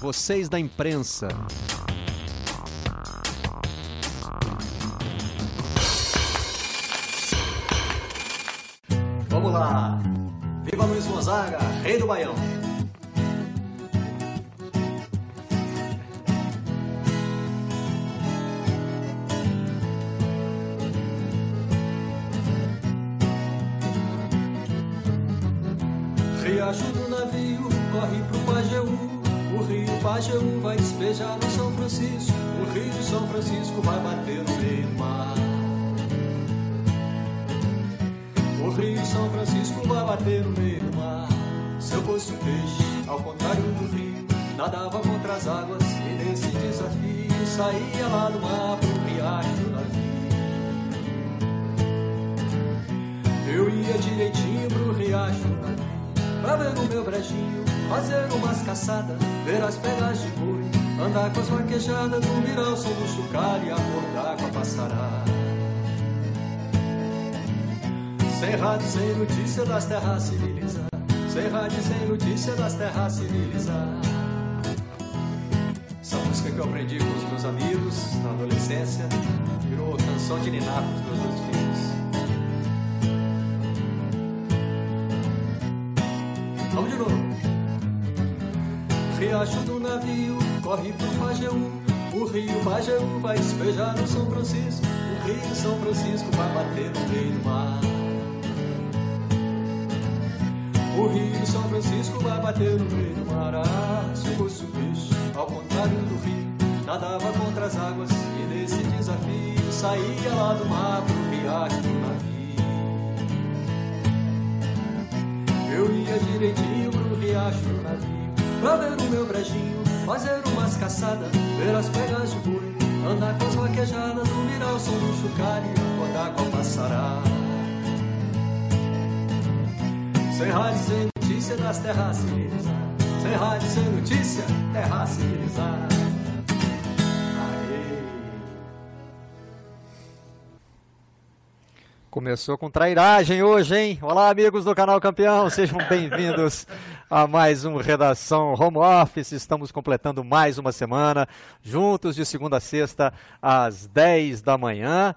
vocês da imprensa. Vamos lá! Viva Luiz Gonzaga, rei do Baião! Riacho Pajeú vai despejar no São Francisco. O rio São Francisco vai bater no meio do mar. O rio São Francisco vai bater no meio do mar. Se eu fosse um peixe, ao contrário do rio, nadava contra as águas e nesse desafio saía lá do mar pro riacho do navio. Eu ia direitinho pro riacho do navio. Pra ver o meu brejinho, fazer umas caçadas, ver as pegas de boi, andar com as vaquejadas, dormir ao som do chocalho e acordar com a passarada. Sem rádio, sem notícia das terras civilizadas, sem rádio, sem notícia das terras civilizadas. Essa música que eu aprendi com os meus amigos na adolescência virou canção de ninar pros meus dois filhos. Riacho do navio corre pro Pajeú. O rio Pajeú vai despejar no São Francisco. O rio São Francisco vai bater no meio do mar. O rio São Francisco vai bater no meio do mar. Ah, se fosse um peixe, ao contrário do rio, nadava contra as águas e nesse desafio saía lá do mar pro riacho do navio. Eu ia direitinho pro riacho do navio Pra ver o meu brejinho, fazer umas caçadas Ver as pegas de boi, andar com as vaquejadas Dormir ao som do e acordar com a passarada Sem rádio, sem notícia das terras civilizadas Sem rádio, sem notícia, terra civilizada Começou com trairagem hoje, hein? Olá, amigos do canal Campeão, sejam bem-vindos a mais um Redação Home Office. Estamos completando mais uma semana, juntos de segunda a sexta, às 10 da manhã.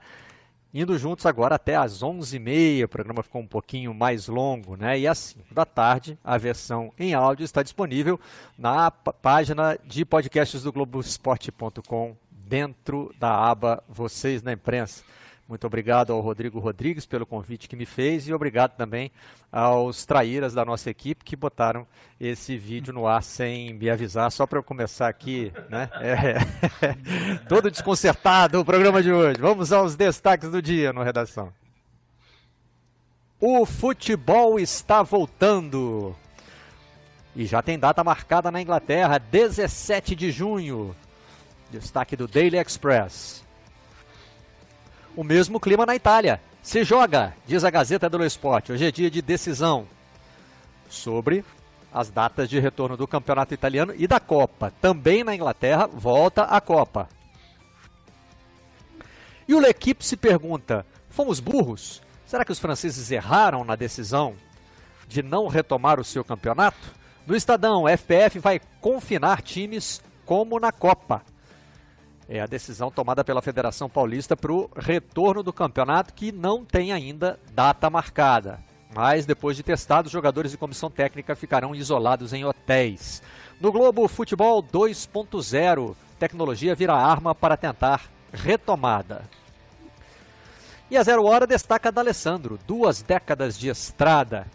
Indo juntos agora até às 11h30, o programa ficou um pouquinho mais longo, né? E às 5 da tarde, a versão em áudio está disponível na página de podcasts do Globoesporte.com, dentro da aba Vocês na Imprensa. Muito obrigado ao Rodrigo Rodrigues pelo convite que me fez e obrigado também aos traíras da nossa equipe que botaram esse vídeo no ar sem me avisar, só para eu começar aqui, né? É, todo desconcertado o programa de hoje. Vamos aos destaques do dia no Redação. O futebol está voltando. E já tem data marcada na Inglaterra, 17 de junho. Destaque do Daily Express. O mesmo clima na Itália. Se joga, diz a Gazeta dello Sport. Hoje é dia de decisão sobre as datas de retorno do Campeonato Italiano e da Copa. Também na Inglaterra, volta a Copa. E o L'Equipe se pergunta: fomos burros? Será que os franceses erraram na decisão de não retomar o seu campeonato? No Estadão, FPF vai confinar times como na Copa. É a decisão tomada pela Federação Paulista para o retorno do campeonato, que não tem ainda data marcada. Mas depois de testado, jogadores e comissão técnica ficarão isolados em hotéis. No Globo Futebol 2.0, tecnologia vira arma para tentar retomada. E a Zero Hora destaca D'Alessandro, duas décadas de estrada.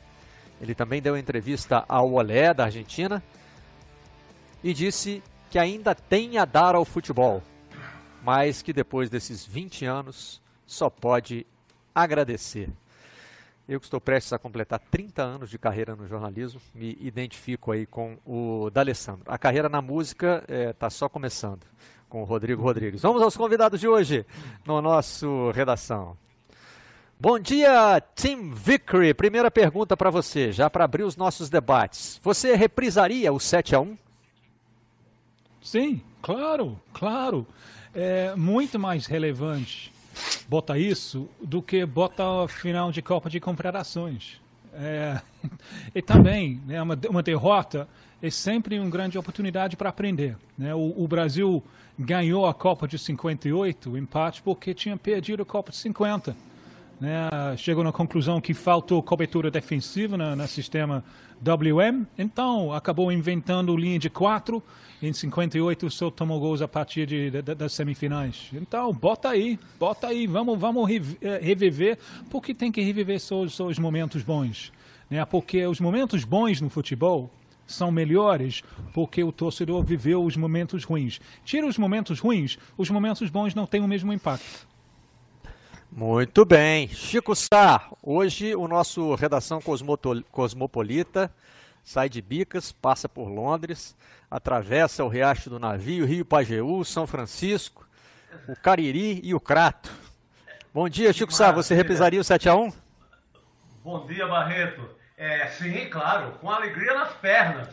Ele também deu entrevista ao Olé, da Argentina, e disse que ainda tem a dar ao futebol, mas que depois desses 20 anos só pode agradecer. Eu que estou prestes a completar 30 anos de carreira no jornalismo, me identifico aí com o D'Alessandro. A carreira na música está é, só começando com o Rodrigo Rodrigues. Vamos aos convidados de hoje no nosso redação. Bom dia, Tim Vickery. Primeira pergunta para você, já para abrir os nossos debates. Você reprisaria o 7 a 1 Sim, claro, claro. É muito mais relevante bota isso do que bota final de Copa de Confederações. É, e também, né, uma, uma derrota é sempre uma grande oportunidade para aprender. Né? O, o, Brasil ganhou a Copa de 58, o empate, porque tinha perdido a Copa de 50. Né? Chegou na conclusão que faltou cobertura defensiva no, sistema WM, então acabou inventando linha de quatro. Em 58 só tomou gols a partir de, de, das semifinais. Então, bota aí, bota aí, vamos, vamos eh, reviver, porque tem que reviver só, só os momentos bons. Né? Porque os momentos bons no futebol são melhores porque o torcedor viveu os momentos ruins. Tira os momentos ruins, os momentos bons não têm o mesmo impacto. Muito bem. Chico Sá, hoje o nosso redação cosmopolita sai de Bicas, passa por Londres, atravessa o Riacho do Navio, Rio Pajeú, São Francisco, o Cariri e o Crato. Bom dia, Chico Sá. Você reprisaria o 7 a 1 Bom dia, Barreto. É, sim, claro, com alegria nas pernas.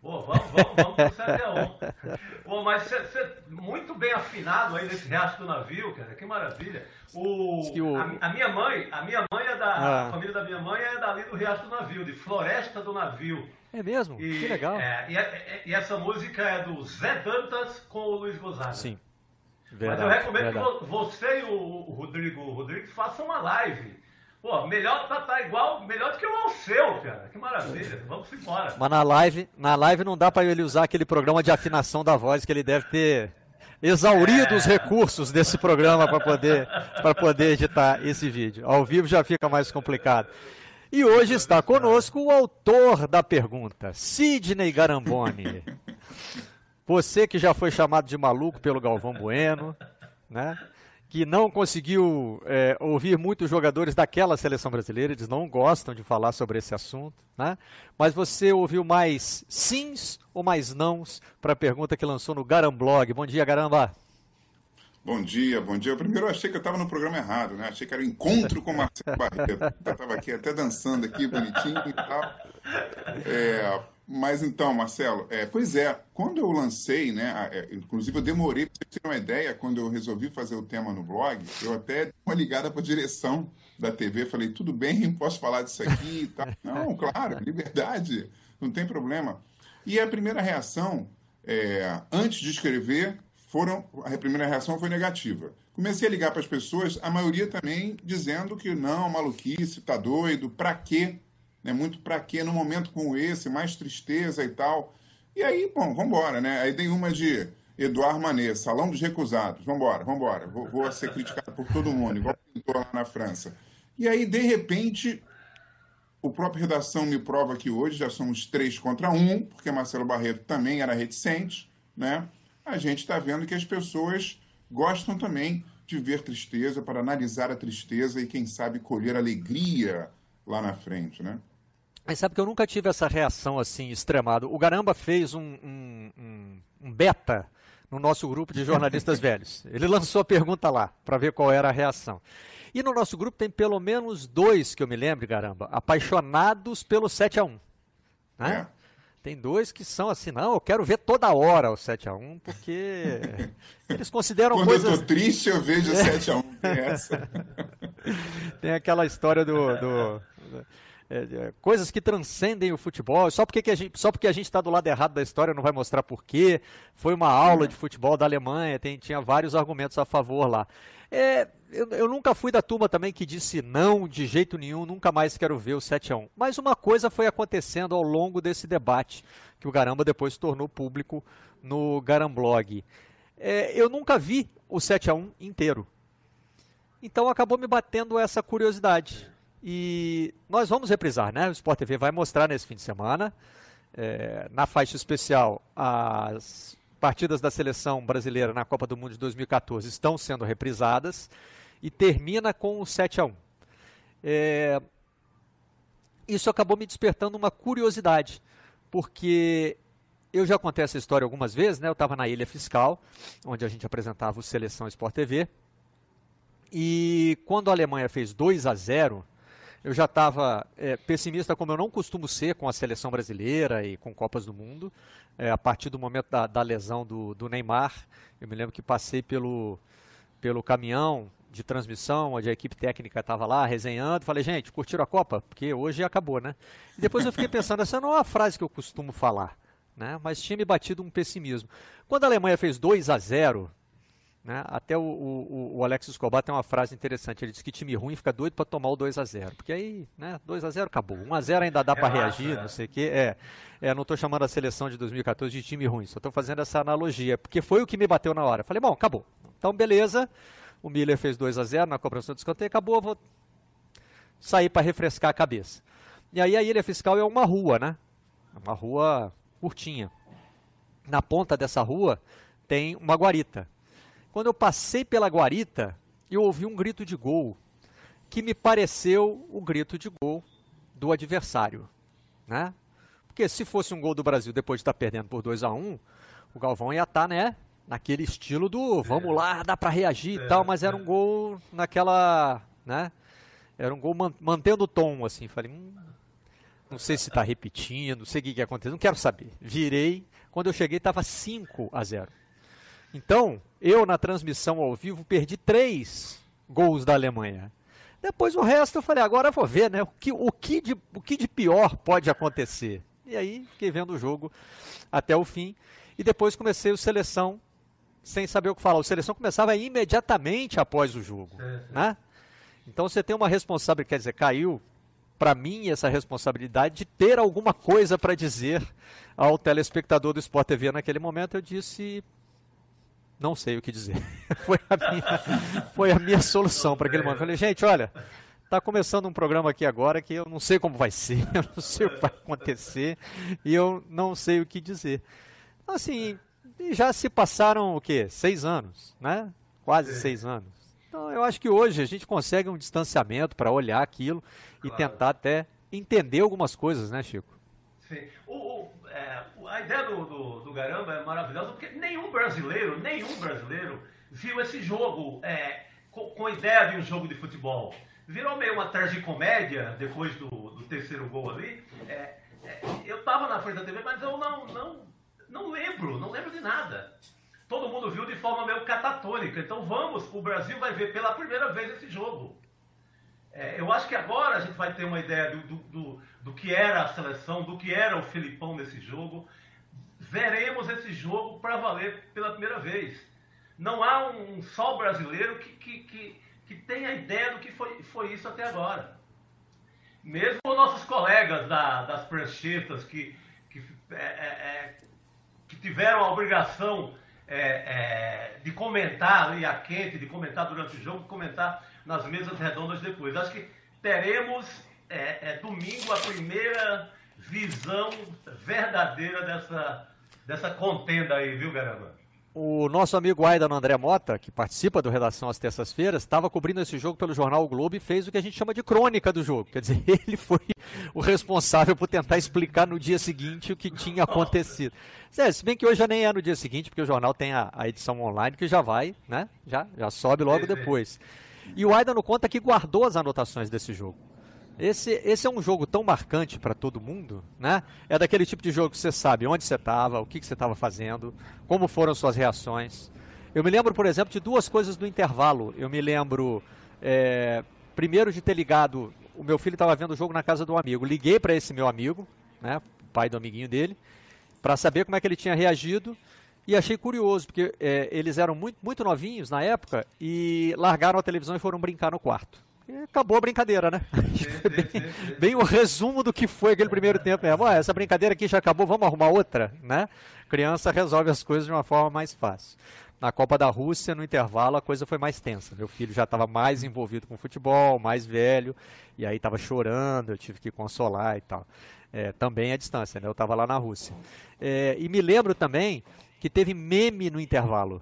Pô, vamos, vamos, vamos pro 7x1. Pô, mas você muito bem afinado aí nesse resto do navio, cara, que maravilha. O, o... A, a, minha mãe, a minha mãe é da. Ah. A família da minha mãe é dali do Riacho do Navio, de Floresta do Navio. É mesmo? E, que legal. É, e, é, e, essa música é do Zé Dantas com o Luiz Gonzaga. Sim. Verdade, Mas eu recomendo verdade. que você e o Rodrigo Rodrigues façam uma live Pô, melhor tá, tá igual, melhor do que o Alceu, cara. Que maravilha. Vamos embora. Mas na live, na live não dá para ele usar aquele programa de afinação da voz que ele deve ter exaurido é... os recursos desse programa para poder para poder editar esse vídeo. Ao vivo já fica mais complicado. E hoje está conosco o autor da pergunta, Sidney Garamboni. Você que já foi chamado de maluco pelo Galvão Bueno, né? Que não conseguiu é, ouvir muitos jogadores daquela seleção brasileira, eles não gostam de falar sobre esse assunto, né? mas você ouviu mais sims ou mais nãos para a pergunta que lançou no Garamblog. Bom dia, Garamba! Bom dia, bom dia. Primeiro eu achei que eu estava no programa errado, né? Achei que era encontro com o Marcelo Barreto. Eu estava aqui até dançando aqui, bonitinho e tal. É, mas então, Marcelo, é, pois é, quando eu lancei, né, é, inclusive eu demorei para você ter uma ideia, quando eu resolvi fazer o tema no blog, eu até dei uma ligada para a direção da TV, falei, tudo bem, posso falar disso aqui e tal. Não, claro, liberdade, não tem problema. E a primeira reação, é, antes de escrever, foram, a primeira reação foi negativa. Comecei a ligar para as pessoas, a maioria também dizendo que não, maluquice, tá doido, para quê? Né? Muito para quê num momento como esse, mais tristeza e tal. E aí, bom, vamos embora, né? Aí tem uma de Eduardo Manet, Salão dos Recusados. Vamos embora. Vou, vou ser criticado por todo mundo, igual pintor lá na França. E aí, de repente, o próprio Redação me prova que hoje já somos três contra um, porque Marcelo Barreto também era reticente, né? A gente está vendo que as pessoas gostam também de ver tristeza, para analisar a tristeza e, quem sabe, colher alegria lá na frente, né? Mas sabe que eu nunca tive essa reação assim extremada. O Garamba fez um, um, um, um beta no nosso grupo de jornalistas velhos. Ele lançou a pergunta lá para ver qual era a reação. E no nosso grupo tem pelo menos dois que eu me lembro, Garamba, apaixonados pelo 7 a 1 né? É. Tem dois que são assim, não, eu quero ver toda hora o 7 a 1 porque eles consideram Quando coisas... eu tô triste, eu vejo o 7 a 1 tem essa. tem aquela história do... do é, é, coisas que transcendem o futebol. Só porque, que a gente, só porque a gente está do lado errado da história não vai mostrar porquê. Foi uma aula de futebol da Alemanha, tem, tinha vários argumentos a favor lá. É, eu, eu, nunca fui da turma também que disse não de jeito nenhum, nunca mais quero ver o 7 a 1 Mas uma coisa foi acontecendo ao longo desse debate, que o Garamba depois tornou público no Garamblog. É, eu nunca vi o 7 a 1 inteiro. Então acabou me batendo essa curiosidade. E nós vamos reprisar, né? O Sport TV vai mostrar nesse fim de semana, é, na faixa especial, as partidas da seleção brasileira na Copa do Mundo de 2014 estão sendo reprisadas e termina com o 7 a 1 é, Isso acabou me despertando uma curiosidade, porque eu já contei essa história algumas vezes, né? Eu estava na Ilha Fiscal, onde a gente apresentava o Seleção Sport TV, e quando a Alemanha fez 2 a 0 eu já estava é, pessimista, como eu não costumo ser com a seleção brasileira e com Copas do Mundo. É, a partir do momento da, da lesão do, do, Neymar, eu me lembro que passei pelo, pelo caminhão de transmissão, onde a equipe técnica estava lá resenhando. Falei, gente, curtiram a Copa? Porque hoje acabou, né? E depois eu fiquei pensando, essa não é uma frase que eu costumo falar, né? Mas tinha me batido um pessimismo. Quando a Alemanha fez 2 a 0 né? Até o, o, o, Alex Escobar tem uma frase interessante. Ele diz que time ruim fica doido para tomar o 2 a 0 Porque aí, né, 2 a 0 acabou. 1 a 0 ainda dá para reagir, não sei o quê. É, é, não estou chamando a seleção de 2014 de time ruim, só estou fazendo essa analogia. Porque foi o que me bateu na hora. Falei, bom, acabou. Então, beleza. O Miller fez 2 a 0 na cobrança do escanteio, acabou, vou sair para refrescar a cabeça. E aí a ilha fiscal é uma rua, né? Uma rua curtinha. Na ponta dessa rua tem uma guarita. Quando eu passei pela guarita, eu ouvi um grito de gol que me pareceu o grito de gol do adversário, né? Porque se fosse um gol do Brasil depois de estar perdendo por 2 a 1 um, o Galvão ia estar, né, naquele estilo do vamos lá, dá para reagir e tal, mas era um gol naquela, né? Era um gol mantendo o tom, assim. Falei, hum, não sei se está repetindo, não sei o que, que aconteceu, não quero saber. Virei, quando eu cheguei estava 5 a 0. Então, eu na transmissão ao vivo perdi três gols da Alemanha. Depois o resto eu falei, agora eu vou ver, né? O que, o que, de, o que de pior pode acontecer? E aí fiquei vendo o jogo até o fim. E depois comecei o seleção sem saber o que falar. O seleção começava imediatamente após o jogo. Né? Então você tem uma responsabilidade, quer dizer, caiu para mim essa responsabilidade de ter alguma coisa para dizer ao telespectador do Sport TV naquele momento. Eu disse, não sei o que dizer. foi, a minha, foi a minha solução para aquele momento. Falei, gente, olha, está começando um programa aqui agora que eu não sei como vai ser, eu não sei o que vai acontecer e eu não sei o que dizer. Assim, já se passaram o quê? Seis anos, né? Quase seis anos. Então, eu acho que hoje a gente consegue um distanciamento para olhar aquilo e tentar até entender algumas coisas, né, Chico? Sim. O, é, a ideia do, do, do Garamba é maravilhosa, porque nenhum brasileiro, nenhum brasileiro viu esse jogo é, com, com, a ideia de um jogo de futebol. Virou meio uma tragicomédia depois do, do terceiro gol ali. É, é eu estava na frente da TV, mas eu não, não, não lembro, não lembro de nada. Todo mundo viu de forma meio catatônica. Então vamos, o Brasil vai ver pela primeira vez esse jogo. É, eu acho que agora a gente vai ter uma ideia do, do, do, do, que era a seleção, do que era o Filipão nesse jogo. Veremos esse jogo para valer pela primeira vez. Não há um só brasileiro que, que, que, que tenha ideia do que foi, foi isso até agora. Mesmo nossos colegas da, das pranchetas que, que, é, é, é que tiveram a obrigação é, é, de comentar ali a quente, de comentar durante o jogo, comentar nas mesas redondas depois. Acho que teremos é, é, domingo a primeira visão verdadeira dessa, dessa contenda aí, viu, Garamba? O nosso amigo Aidan André Mota, que participa do Redação às terças-feiras, estava cobrindo esse jogo pelo jornal o Globo e fez o que a gente chama de crônica do jogo. Quer dizer, ele foi o responsável por tentar explicar no dia seguinte o que tinha acontecido. É, se bem que hoje já nem é no dia seguinte, porque o jornal tem a, a edição online que já vai, né? Já, já sobe logo depois. E o Aidan conta que guardou as anotações desse jogo. Esse, esse é um jogo tão marcante para todo mundo, né? É daquele tipo de jogo que você sabe onde você estava, o que, que você estava fazendo, como foram suas reações. Eu me lembro, por exemplo, de duas coisas do intervalo. Eu me lembro, é, primeiro, de ter ligado. O meu filho estava vendo o jogo na casa um amigo. Liguei para esse meu amigo, né, pai do amiguinho dele, para saber como é que ele tinha reagido. E achei curioso, porque é, eles eram muito, muito novinhos na época e largaram a televisão e foram brincar no quarto. E acabou a brincadeira, né? bem, bem, o resumo do que foi aquele primeiro tempo mesmo. Ah, essa brincadeira aqui já acabou, vamos arrumar outra, né? Criança resolve as coisas de uma forma mais fácil. Na Copa da Rússia, no intervalo, a coisa foi mais tensa. Meu filho já estava mais envolvido com futebol, mais velho, e aí estava chorando, eu tive que consolar e tal. É, também à distância, né? Eu estava lá na Rússia. É, e me lembro também que teve meme no intervalo.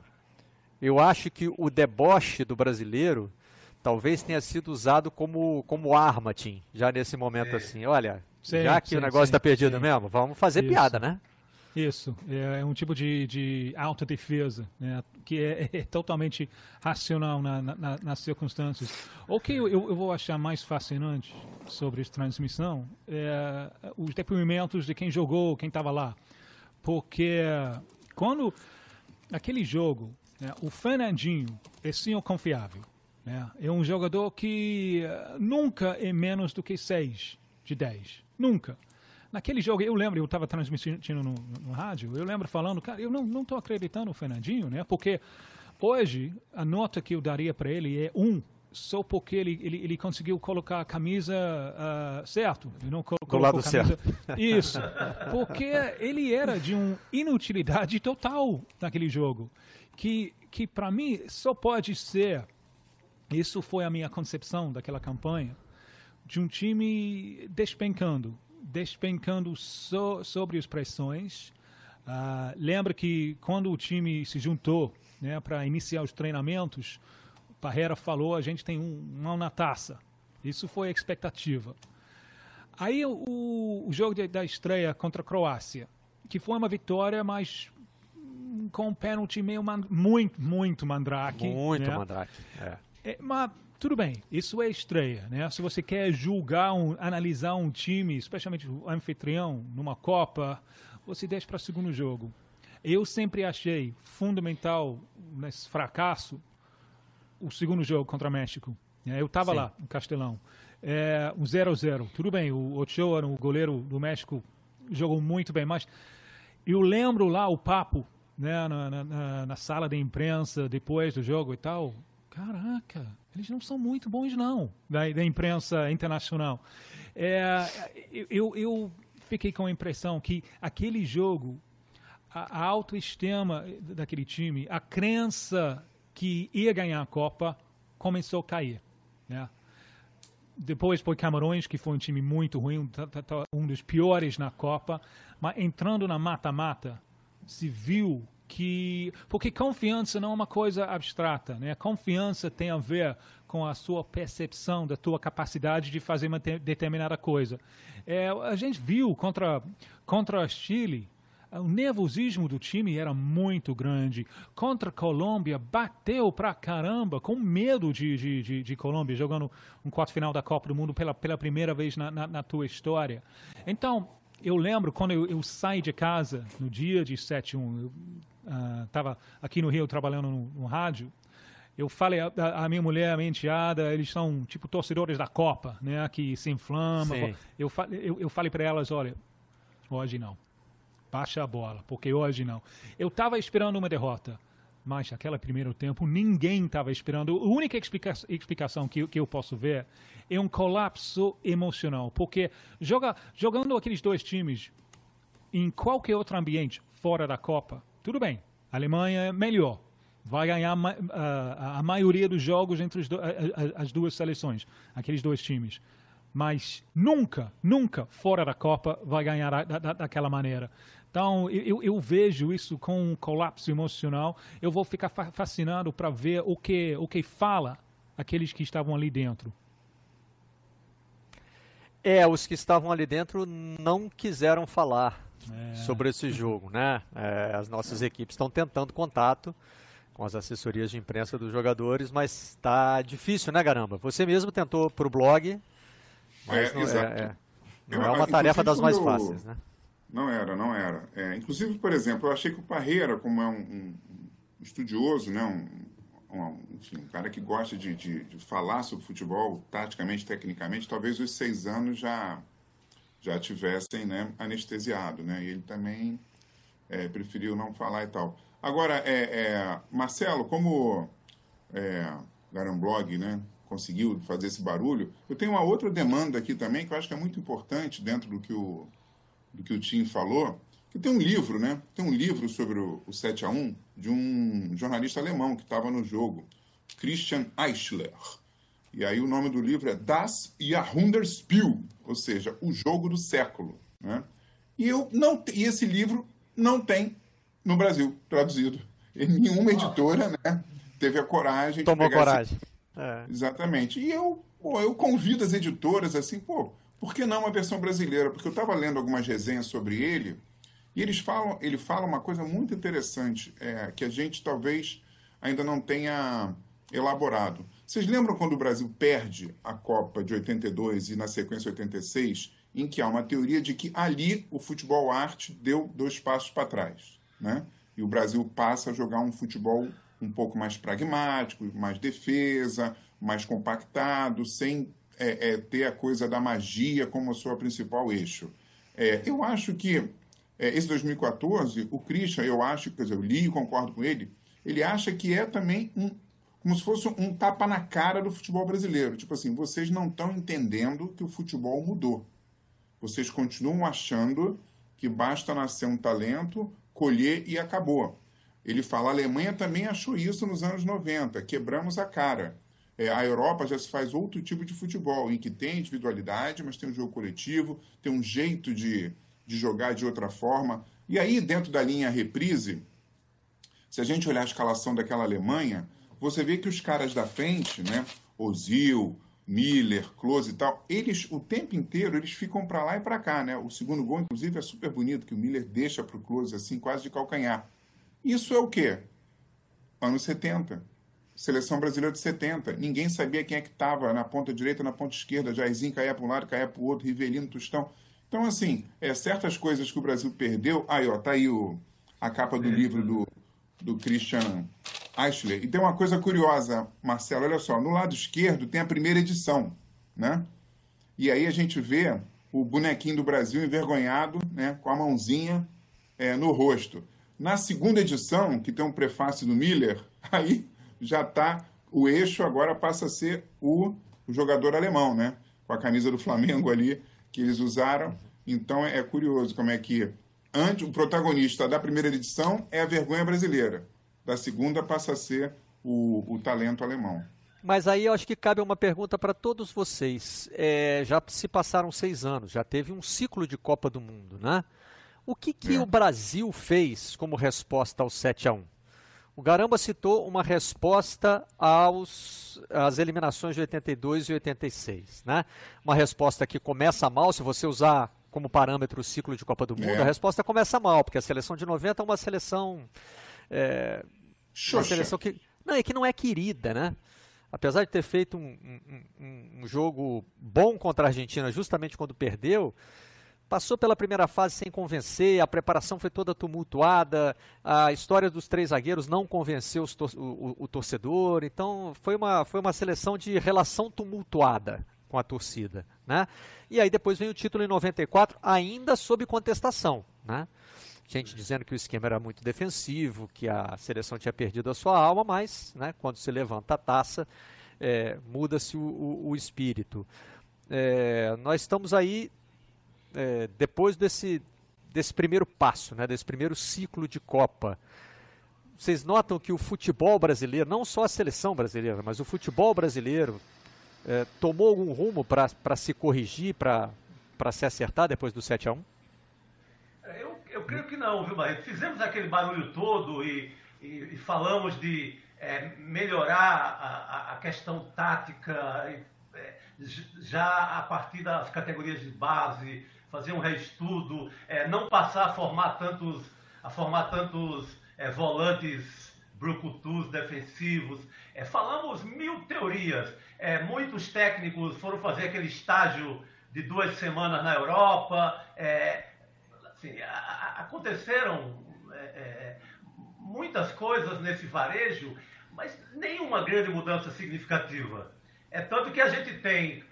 Eu acho que o deboche do brasileiro talvez tenha sido usado como, como arma, Tim, já nesse momento é. assim. Olha, sim, já que sim, o negócio está perdido sim. mesmo, vamos fazer Isso. piada, né? Isso, é, é um tipo de, de autodefesa, né, que é, é, totalmente racional na, na, nas circunstâncias. O que eu, eu, vou achar mais fascinante sobre essa transmissão é os depoimentos de quem jogou, quem estava lá. Porque quando aquele jogo, né, o Fernandinho é sim confiável, Né? É um jogador que uh, nunca é menos do que 6 de 10. Nunca. Naquele jogo, eu lembro, eu estava transmitindo no, no, rádio, eu lembro falando, cara, eu não estou acreditando no Fernandinho, né? Porque hoje a nota que eu daria para ele é 1. Um, só porque ele, ele, ele conseguiu colocar a camisa uh, certo. Ele não col Do lado camisa... certo. Isso. Porque ele era de uma inutilidade total naquele jogo. Que, que para mim só pode ser. Isso foi a minha concepção daquela campanha. De um time despencando. Despencando so, sobre as pressões. Uh, lembra que quando o time se juntou né, para iniciar os treinamentos Parreira falou, a gente tem um mão na taça. Isso foi a expectativa. Aí o, o jogo de, da estreia contra a Croácia, que foi uma vitória, mas com um pênalti meio man, muito, muito mandrake. Muito né? mandrake, é. É. Mas tudo bem, isso é estreia, né? Se você quer julgar, um, analisar um time, especialmente o anfitrião, numa Copa, você deixa para o segundo jogo. Eu sempre achei fundamental nesse fracasso o segundo jogo contra o México. É, eu estava lá, no Castelão. É, um 0 a 0 Tudo bem, o Ochoa, o goleiro do México, jogou muito bem, mas eu lembro lá o papo né, na, na, na, sala de imprensa depois do jogo e tal. Caraca, eles não são muito bons, não, da, da imprensa internacional. É, eu, eu fiquei com a impressão que aquele jogo, a, a autoestima daquele time, a crença que ia ganhar a Copa começou a cair. Né? Depois foi Camarões, que foi um time muito ruim, um dos piores na Copa. Mas entrando na mata-mata, se viu que. Porque confiança não é uma coisa abstrata. Né? Confiança tem a ver com a sua percepção da tua capacidade de fazer uma determinada coisa. É, a gente viu contra, contra Chile o nervosismo do time era muito grande. Contra a Colômbia, bateu pra caramba, com medo de, de, de, de Colômbia, jogando um quarto-final da Copa do Mundo pela, pela primeira vez na, na, na tua história. Então, eu lembro quando eu, eu, saí de casa no dia de 7-1, eu estava uh, aqui no Rio trabalhando no, no rádio, eu falei, a, a, minha mulher, a minha enteada, eles são tipo torcedores da Copa, né, que se inflamam. Eu, eu, eu falei para elas, olha, hoje não baixa a bola, porque hoje não. Eu estava esperando uma derrota, mas naquele primeiro tempo ninguém estava esperando. A única explica explicação que, que eu posso ver é um colapso emocional, porque joga, jogando aqueles dois times em qualquer outro ambiente fora da Copa, tudo bem, a Alemanha é melhor, vai ganhar a, maioria dos jogos entre as duas seleções, aqueles dois times. Mas nunca, nunca fora da Copa vai ganhar da, da, daquela maneira. Então, eu, eu, vejo isso com um colapso emocional. Eu vou ficar fascinado para ver o que, o que fala aqueles que estavam ali dentro. É, os que estavam ali dentro não quiseram falar é. sobre esse jogo, né? É, as nossas equipes estão tentando contato com as assessorias de imprensa dos jogadores, mas está difícil, né, Garamba? Você mesmo tentou para o blog, mas é, não, é, é, não é uma tarefa das mais fáceis, né? Não era, não era. É, inclusive, por exemplo, eu achei que o Parreira, como é um, um estudioso, né, um, um, enfim, um cara que gosta de, de, de, falar sobre futebol, taticamente, tecnicamente, talvez os seis anos já, já tivessem né, anestesiado. Né, e ele também é, preferiu não falar e tal. Agora, é, é Marcelo, como é, Garamblog né, conseguiu fazer esse barulho, eu tenho uma outra demanda aqui também que eu acho que é muito importante dentro do que o do que o Tim falou, que tem um livro, né? Tem um livro sobre o, o 7 a 1 de um jornalista alemão que estava no jogo, Christian Eichler. E aí o nome do livro é Das Jahrhundertspiel, ou seja, o jogo do século, né? E eu não e esse livro não tem no Brasil traduzido. E nenhuma editora, né, teve a coragem Tomou de pegar coragem. Esse... É. Exatamente. E eu, pô, eu convido as editoras assim, pô, por que não uma versão brasileira? Porque eu estava lendo algumas resenhas sobre ele e eles falam, ele fala uma coisa muito interessante é, que a gente talvez ainda não tenha elaborado. Vocês lembram quando o Brasil perde a Copa de 82 e na sequência 86, em que há uma teoria de que ali o futebol arte deu dois passos para trás, né? E o Brasil passa a jogar um futebol um pouco mais pragmático, mais defesa, mais compactado, sem é, é, ter a coisa da magia como seu principal eixo. É, eu acho que é, esse 2014, o Christian, eu acho, quer dizer, eu li e concordo com ele, ele acha que é também um, como se fosse um tapa na cara do futebol brasileiro. Tipo assim, vocês não estão entendendo que o futebol mudou. Vocês continuam achando que basta nascer um talento, colher e acabou. Ele fala, a Alemanha também achou isso nos anos 90, quebramos a cara. É, a Europa já se faz outro tipo de futebol, em que tem individualidade, mas tem um jogo coletivo, tem um jeito de, de jogar de outra forma. E aí, dentro da linha reprise, se a gente olhar a escalação daquela Alemanha, você vê que os caras da frente, né, Ozil, Miller, Close e tal, eles o tempo inteiro eles ficam para lá e para cá, né? O segundo gol inclusive é super bonito que o Miller deixa para o Close assim, quase de calcanhar. Isso é o quê? Anos 70. Seleção brasileira de 70. Ninguém sabia quem é que estava na ponta direita, na ponta esquerda. Jairzinho caía para um lado, caía para o outro, Rivelino, Tostão. Então, assim, é, certas coisas que o Brasil perdeu. Aí, ó, tá aí o, a capa do livro do, do Christian Eichler. E tem uma coisa curiosa, Marcelo, olha só. No lado esquerdo tem a primeira edição, né? E aí a gente vê o bonequinho do Brasil envergonhado, né, com a mãozinha é, no rosto. Na segunda edição, que tem um prefácio do Miller, aí já está o eixo agora passa a ser o, o, jogador alemão, né? Com a camisa do Flamengo ali que eles usaram. Então é, é curioso como é que antes o protagonista da primeira edição é a vergonha brasileira, da segunda passa a ser o, o talento alemão. Mas aí eu acho que cabe uma pergunta para todos vocês. É, já se passaram seis anos, já teve um ciclo de Copa do Mundo, né? O que, que é. o Brasil fez como resposta ao 7 a 1 O Garamba citou uma resposta aos, às eliminações de 82 e 86. Né? Uma resposta que começa mal, se você usar como parâmetro o ciclo de Copa do Mundo, é. a resposta começa mal, porque a seleção de 90 é uma seleção. É, uma seleção que. Não, é que não é querida, né? Apesar de ter feito um, um, um jogo bom contra a Argentina justamente quando perdeu, Passou pela primeira fase sem convencer, a preparação foi toda tumultuada, a história dos três zagueiros não convenceu tor o, o, torcedor, então foi uma, foi uma seleção de relação tumultuada com a torcida. Né? E aí depois vem o título em 94, ainda sob contestação. Né? Gente dizendo que o esquema era muito defensivo, que a seleção tinha perdido a sua alma, mas né, quando se levanta a taça, é, muda-se o, o, o, espírito. É, nós estamos aí é, depois desse, desse primeiro passo, né, desse primeiro ciclo de Copa, vocês notam que o futebol brasileiro, não só a seleção brasileira, mas o futebol brasileiro é, tomou algum rumo para se corrigir, para se acertar depois do 7 a 1 eu, creio que não, viu, Barreto? Fizemos aquele barulho todo e, e, e falamos de é, melhorar a, a, questão tática, é, já a partir das categorias de base, fazer um reestudo, é, não passar a formar tantos, a formar tantos é, volantes brucutus defensivos. É, falamos mil teorias. É, muitos técnicos foram fazer aquele estágio de duas semanas na Europa. É, assim, a, aconteceram é, muitas coisas nesse varejo, mas nenhuma grande mudança significativa. É tanto que a gente tem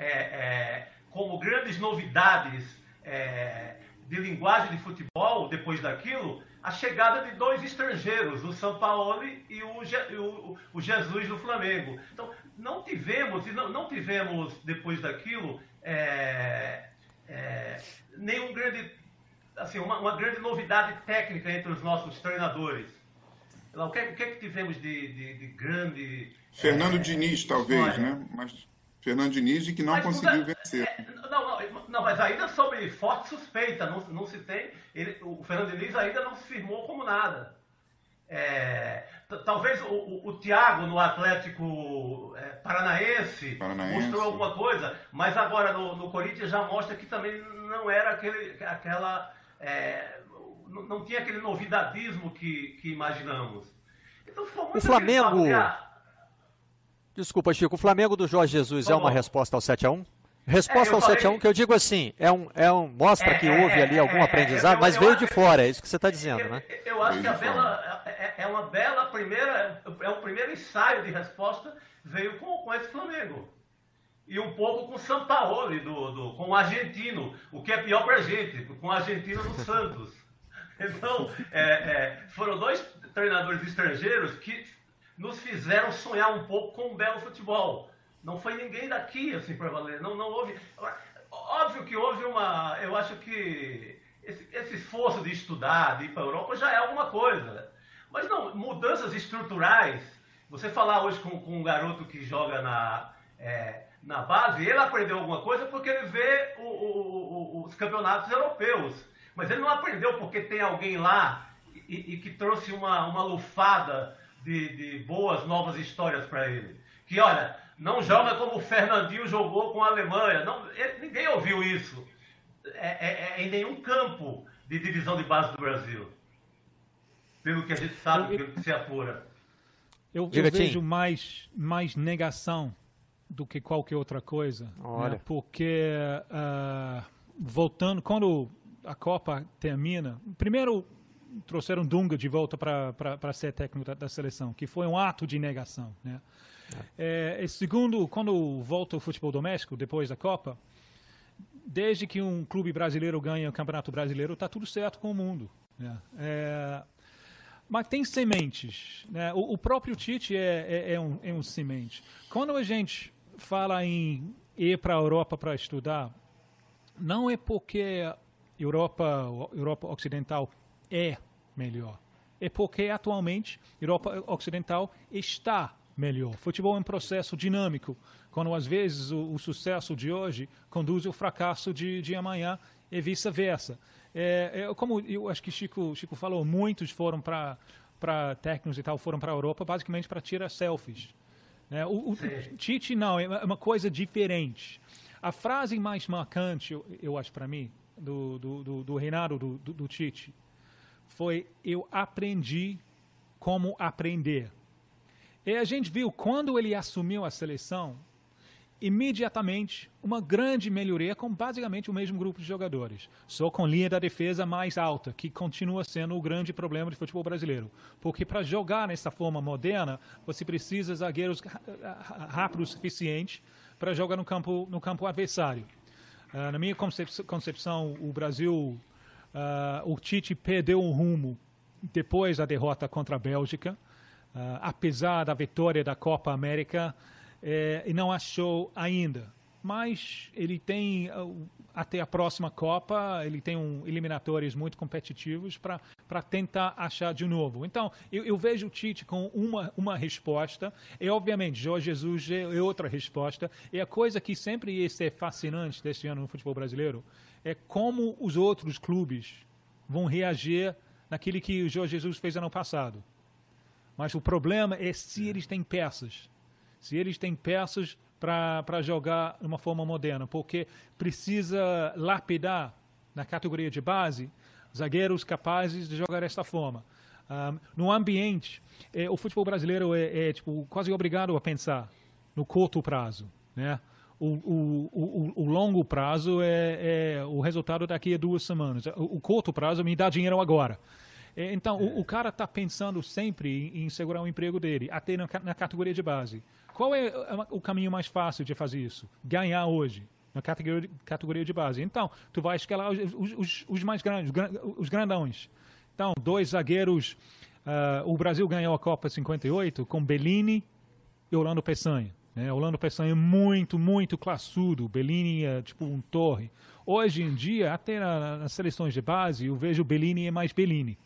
como grandes novidades é, de linguagem de futebol, depois daquilo, a chegada de dois estrangeiros, o São Paulo e o, o, o Jesus do Flamengo. Então, não tivemos, não, não tivemos depois daquilo, é, é, nenhum grande, assim, uma, uma, grande novidade técnica entre os nossos treinadores. O que, o que, é que tivemos de, de, de grande. Fernando é, Diniz, talvez, história? né? Mas Fernando Diniz que não Mas, conseguiu vencer. É, não, não, não, mas ainda sobre forte suspeita, não, não se tem. Ele, o Fernando Diniz ainda não se firmou como nada. É, talvez o, o, o, Thiago no Atlético é, Paranaense, Paranaense, mostrou alguma coisa, mas agora no, no, Corinthians já mostra que também não era aquele, aquela. É, não tinha aquele novidadismo que, que imaginamos. Então, o Flamengo. Desculpa, Chico, o Flamengo do Jorge Jesus é uma resposta ao 7x1? Resposta é, ao falei... 7x1 que eu digo assim, é um, é um, mostra é, que houve ali algum é, aprendizado, eu, mas eu, veio de fora, é isso que você está dizendo, eu, né? Eu acho que a vela, é uma bela primeira, é um primeiro ensaio de resposta, veio com, com esse Flamengo. E um pouco com o Sampaoli, do, do, com o argentino, o que é pior para a gente, com o argentino do Santos. Então, é, é, foram dois treinadores estrangeiros que nos fizeram sonhar um pouco com um belo futebol. Não foi ninguém daqui, assim, para valer. Não, não houve. Óbvio que houve uma. Eu acho que esse, esse esforço de estudar, de ir para a Europa, já é alguma coisa. Mas não, mudanças estruturais. Você falar hoje com, com um garoto que joga na, é, na base, ele aprendeu alguma coisa porque ele vê o, o, o, os campeonatos europeus. Mas ele não aprendeu porque tem alguém lá e, e que trouxe uma, uma lufada de, de boas novas histórias para ele. Que olha, não joga como o Fernandinho jogou com a Alemanha. Não, ele, ninguém ouviu isso é, é, é, em nenhum campo de divisão de base do Brasil. Pelo que a gente sabe, pelo que se apura. Eu, eu vejo mais, mais negação do que qualquer outra coisa. Né? Olha. Né? Porque, uh, voltando, quando a Copa termina, primeiro trouxeram Dunga de volta para ser técnico da, da, seleção, que foi um ato de negação. Né? É. É, segundo, quando volta o futebol doméstico, depois da Copa, desde que um clube brasileiro ganha o Campeonato Brasileiro, está tudo certo com o mundo. Né? É, mas tem sementes. Né? O, o, próprio Tite é, é, é, um, é um semente. Quando a gente fala em ir para a Europa para estudar, não é porque Europa, Europa Ocidental é melhor. É porque atualmente Europa Ocidental está melhor. Futebol é um processo dinâmico, quando às vezes o, o sucesso de hoje conduz ao fracasso de, de amanhã e vice-versa. É, é, como eu acho que Chico, Chico falou, muitos foram para técnicos e tal foram para a Europa basicamente para tirar selfies. É, o, o Tite não, é uma coisa diferente. A frase mais marcante, eu, eu acho para mim, do, do, do, do reinado do, do, do Tite, foi eu aprendi como aprender. E a gente viu quando ele assumiu a seleção, imediatamente uma grande melhoria com basicamente o mesmo grupo de jogadores, só com linha da defesa mais alta, que continua sendo o grande problema do futebol brasileiro. Porque para jogar nessa forma moderna, você precisa de zagueiros rápidos o suficiente para jogar no campo, no campo adversário. Uh, na minha concepção, o Brasil, uh, o Tite perdeu um rumo depois da derrota contra a Bélgica. Uh, apesar da vitória da Copa América, eh, e não achou ainda. Mas ele tem, uh, até a próxima Copa, ele tem um eliminatórios muito competitivos para tentar achar de novo. Então, eu, eu, vejo o Tite com uma, uma resposta, e obviamente Jorge Jesus é outra resposta, e a coisa que sempre ia ser fascinante deste ano no futebol brasileiro é como os outros clubes vão reagir naquilo que o Jorge Jesus fez ano passado. Mas o problema é se eles têm peças. Se eles têm peças para jogar de uma forma moderna, porque precisa lapidar na categoria de base zagueiros capazes de jogar desta forma. Um, no ambiente, é, o futebol brasileiro é, é, tipo, quase obrigado a pensar no curto prazo. Né? O, o, o, o longo prazo é, é, o resultado daqui a duas semanas. O, curto prazo me dá dinheiro agora. É, então, o, o, cara está pensando sempre em, em, segurar o emprego dele, até na, na, categoria de base. Qual é o caminho mais fácil de fazer isso? Ganhar hoje, na categoria, categoria de base. Então, tu vai escalar os, os, os mais grandes, os grandões. Então, dois zagueiros. Uh, o Brasil ganhou a Copa 58 com Bellini e Orlando Peçanha. Né? Orlando Peçanha é muito, muito classudo. Bellini é tipo um torre. Hoje em dia, até na, nas seleções de base, eu vejo Bellini é mais Bellini.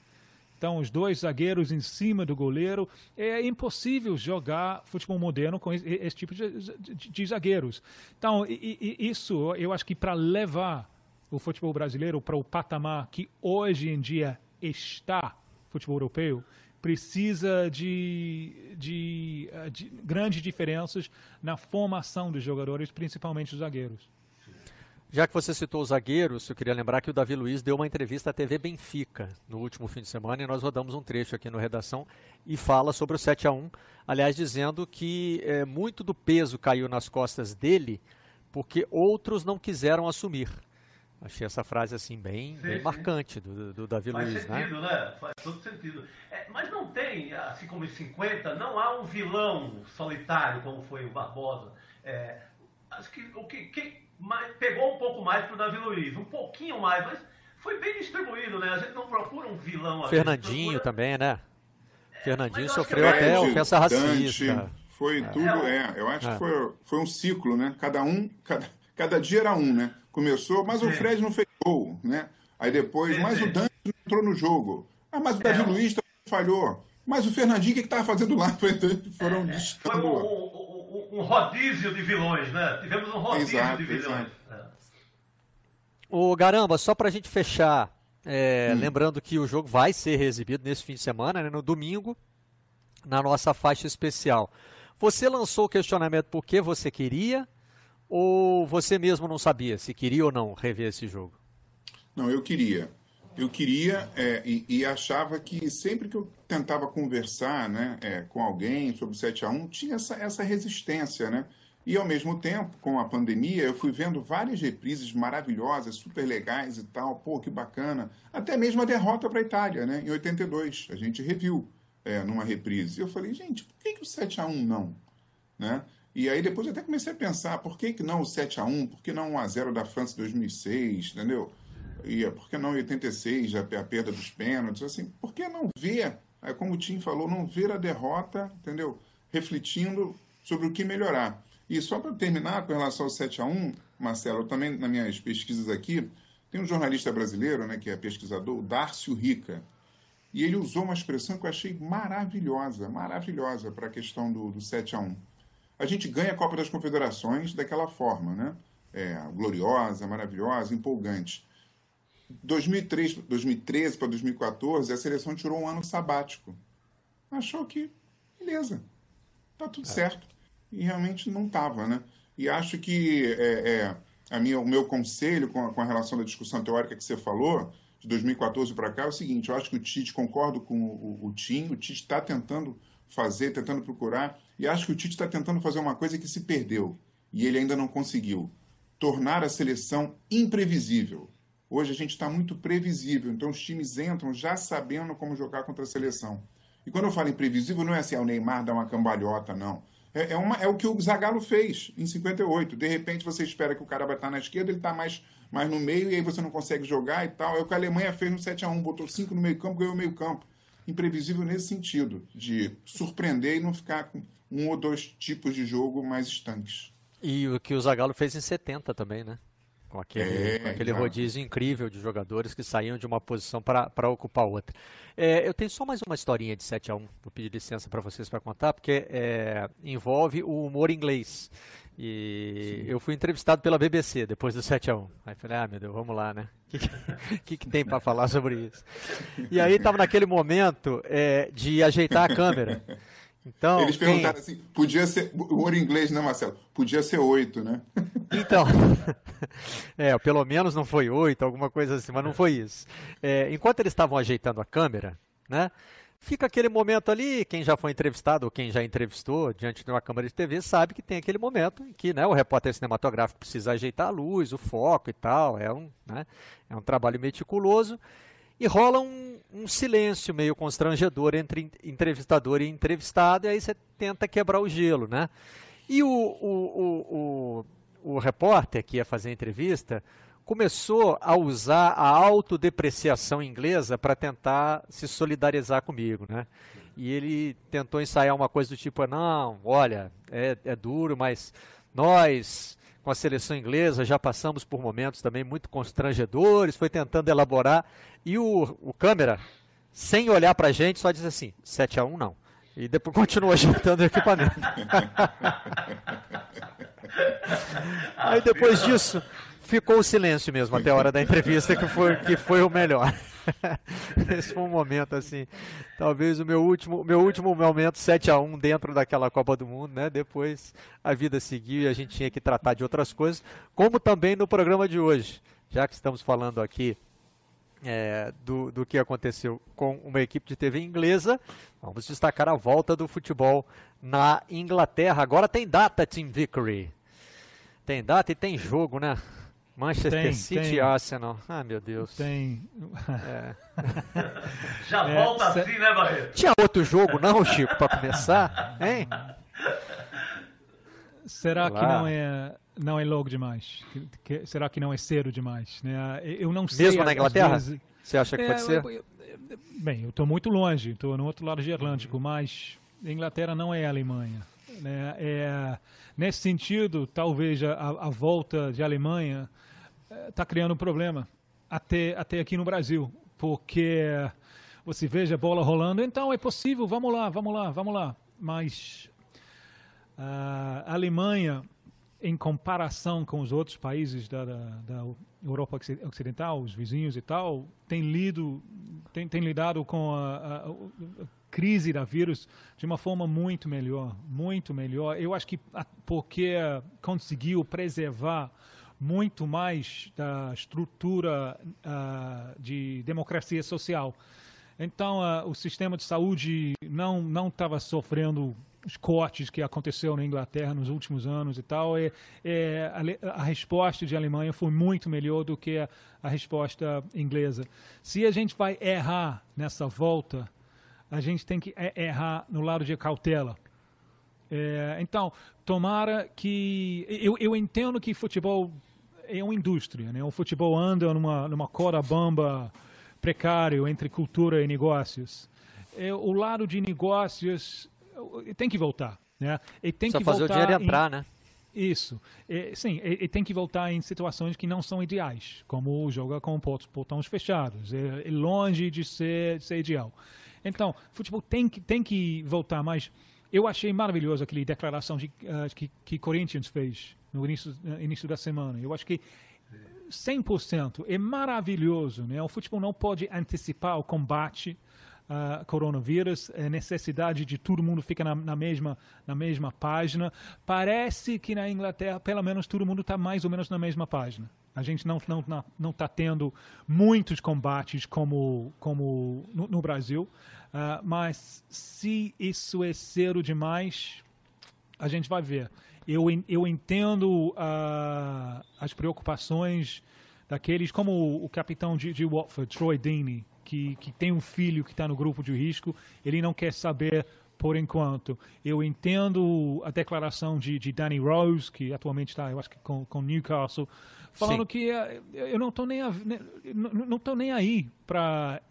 Então, os dois zagueiros em cima do goleiro. É impossível jogar futebol moderno com esse, tipo de, de, de, zagueiros. Então, e, e, isso eu acho que para levar o futebol brasileiro para o patamar que hoje em dia está futebol europeu, precisa de, de, de grandes diferenças na formação dos jogadores, principalmente os zagueiros. Já que você citou os zagueiros, eu queria lembrar que o Davi Luiz deu uma entrevista à TV Benfica no último fim de semana e nós rodamos um trecho aqui no Redação e fala sobre o 7 a 1 aliás, dizendo que é, muito do peso caiu nas costas dele porque outros não quiseram assumir. Achei essa frase assim bem, sim, bem sim. marcante do, do Davi Faz Luiz, né? sentido, né? né? Faz todo sentido. É, mas não tem, assim como em 50, não há um vilão solitário como foi o Barbosa. É, acho que o que, que mais, pegou um pouco mais para o Davi Luiz, um pouquinho mais, mas foi bem distribuído, né? A gente não procura um vilão. Fernandinho procura... também, né? É, Fernandinho sofreu até ofensa racista. Foi é. tudo, é. Eu acho que é. foi, foi um ciclo, né? Cada um, cada, cada dia era um, né? Começou, mas Sim. o Fred não fez gol, né? Aí depois, Sim. mas o Dante não entrou no jogo. Ah, mas o Davi é. Luiz falhou. Mas o Fernandinho, o que estava fazendo lá? Foram é, Foi um, um, um, rodízio de vilões, né? Tivemos um rodízio exato, de vilões. O Garamba, só para a gente fechar, é, hum. lembrando que o jogo vai ser exibido nesse fim de semana, né, no domingo, na nossa faixa especial. Você lançou o questionamento por que você queria ou você mesmo não sabia se queria ou não rever esse jogo? Não, eu queria. Eu queria é, e, e, achava que sempre que eu tentava conversar né, é, com alguém sobre o 7 a 1 tinha essa, essa resistência, né? E ao mesmo tempo, com a pandemia, eu fui vendo várias reprises maravilhosas, super legais e tal, pô, que bacana. Até mesmo a derrota para a Itália, né, em 82. A gente reviu é, numa reprise. E eu falei, gente, por que, que o 7 a 1 não? Né? E aí depois até comecei a pensar, por que, que não o 7 a 1 Por que não o 1x0 da França em 2006, entendeu? E por que não 86, a, a perda dos pênaltis? Assim, por que não ver, é, como o Tim falou, não ver a derrota, entendeu? Refletindo sobre o que melhorar. E só para terminar com relação ao 7 a 1 Marcelo, eu também nas minhas pesquisas aqui, tem um jornalista brasileiro, né, que é pesquisador, o Dárcio Rica, e ele usou uma expressão que eu achei maravilhosa, maravilhosa para a questão do, do 7 a 1 A gente ganha a Copa das Confederações daquela forma, né? É, gloriosa, maravilhosa, empolgante. 2003, 2013 para 2014, a seleção tirou um ano sabático. Achou que, beleza, tá tudo é. certo. E realmente não estava, né? E acho que é, é, a minha, o meu conselho com a, com a relação da discussão teórica que você falou de 2014 para cá é o seguinte: eu acho que o Tite, concordo com o, o, o Tim, o Tite está tentando fazer, tentando procurar, e acho que o Tite está tentando fazer uma coisa que se perdeu e ele ainda não conseguiu: tornar a seleção imprevisível. Hoje a gente está muito previsível, então os times entram já sabendo como jogar contra a seleção. E quando eu falo imprevisível, não é assim, ah, o Neymar dá uma cambalhota, não. É, é, uma, é o que o Zagallo fez em 58. De repente você espera que o cara vai estar na esquerda, ele está mais mas no meio, e aí você não consegue jogar e tal. É o que a Alemanha fez no 7 a 1 botou 5 no meio campo, ganhou o meio campo. Imprevisível nesse sentido, de surpreender e não ficar com um ou dois tipos de jogo mais estanques. E o que o Zagallo fez em 70 também, né? Com aquele, é, com aquele rodízio incrível de jogadores que saíam de uma posição para ocupar outra. É, eu tenho só mais uma historinha de 7 a 1 vou pedir licença para vocês para contar, porque é, envolve o humor inglês. E Sim. eu fui entrevistado pela BBC depois do 7 a 1 Aí falei, ah, meu Deus, vamos lá, né? O que, que, que, tem para falar sobre isso? E aí estava naquele momento é, de ajeitar a câmera. Então, Eles perguntaram quem... assim, podia ser, o ouro inglês, né, Marcelo? Podia ser oito, né? Então, é, pelo menos não foi oito, alguma coisa assim, mas não foi isso. É, enquanto eles estavam ajeitando a câmera, né, fica aquele momento ali, quem já foi entrevistado ou quem já entrevistou diante de uma câmera de TV sabe que tem aquele momento em que né, o repórter cinematográfico precisa ajeitar a luz, o foco e tal, é um, né, é um trabalho meticuloso, e rola um, um, silêncio meio constrangedor entre entrevistador e entrevistado, e aí você tenta quebrar o gelo, né? E o, o, o, o, repórter que ia fazer a entrevista começou a usar a autodepreciação inglesa para tentar se solidarizar comigo, né? E ele tentou ensaiar uma coisa do tipo, não, olha, é, é duro, mas nós, com a seleção inglesa, já passamos por momentos também muito constrangedores, foi tentando elaborar, e o, o câmera, sem olhar para a gente, só diz assim, 7 a 1 não. E depois continua ajeitando o equipamento. Aí depois disso, ficou o silêncio mesmo até a hora da entrevista, que foi, que foi o melhor. Esse foi um momento assim, talvez o meu último, meu último momento 7 a 1 dentro daquela Copa do Mundo, né? Depois a vida seguiu e a gente tinha que tratar de outras coisas, como também no programa de hoje, já que estamos falando aqui é, do, do que aconteceu com uma equipe de TV inglesa. Vamos destacar a volta do futebol na Inglaterra. Agora tem data, Team Victory. Tem data e tem jogo, né? Manchester Tem, City tem. e Arsenal. Ah, meu Deus. Tem. Já É, volta cê- assim, né, Barreto? Tinha outro jogo, não, Chico, para começar? Hein? Será que Lá. não é não é logo demais? Que- que- será que não é cedo demais? Né? Eu não sei. Mesmo na Inglaterra? vezes- Você acha que É, pode ser? eu- eu- bem, eu estou muito longe, estou no outro lado do Atlântico, mas a Inglaterra não é a Alemanha. Né? É, nesse sentido, talvez a, a volta de Alemanha está criando um problema até, até aqui no Brasil, porque você veja a bola rolando, então é possível, vamos lá, vamos lá, vamos lá. Mas a Alemanha, em comparação com os outros países da, da, da Europa Ocidental, os vizinhos e tal, tem, lido, tem, tem lidado com a, a- a crise da vírus de uma forma muito melhor, muito melhor. Eu acho que porque conseguiu preservar muito mais da estrutura ah, de democracia social. Então, ah, o sistema de saúde não não estava sofrendo os cortes que aconteceu na Inglaterra nos últimos anos e tal. E, é, a, le- a resposta de Alemanha foi muito melhor do que a, a resposta inglesa. Se a gente vai errar nessa volta, a gente tem que e- errar no lado de cautela. É, então, tomara que. Eu, eu entendo que futebol é uma indústria, né? O futebol anda numa, numa corda bamba precário entre cultura e negócios. É, o lado de negócios tem que voltar, né? E tem Só que fazer o dinheiro em- entrar, né? isso. É, sim, e, tem que voltar em situações que não são ideais, como jogar com portões fechados. É, longe de ser, de ser ideal. Então, futebol tem que, tem que voltar, mas eu achei maravilhoso aquela declaração de, ah, que, que Corinthians fez no início, início da semana. Eu acho que 100% é maravilhoso. Né? O futebol não pode antecipar o combate a coronavírus, é necessidade de todo mundo ficar na, na mesma na mesma página. Parece que na Inglaterra, pelo menos, todo mundo está mais ou menos na mesma página. A gente não não não não está tendo muitos combates como como no, no Brasil, Ah, mas se isso é cedo demais, a gente vai ver. Eu, eu entendo ah, as preocupações daqueles, como o, o capitão de, de Watford, Troy Deeney, que, que tem um filho que está no grupo de risco, ele não quer saber por enquanto. Eu entendo a declaração de, de Danny Rose, que atualmente está, eu acho que com, com Newcastle, falando Sim. que eh, eu não estou nem, a- ne- não não nem aí para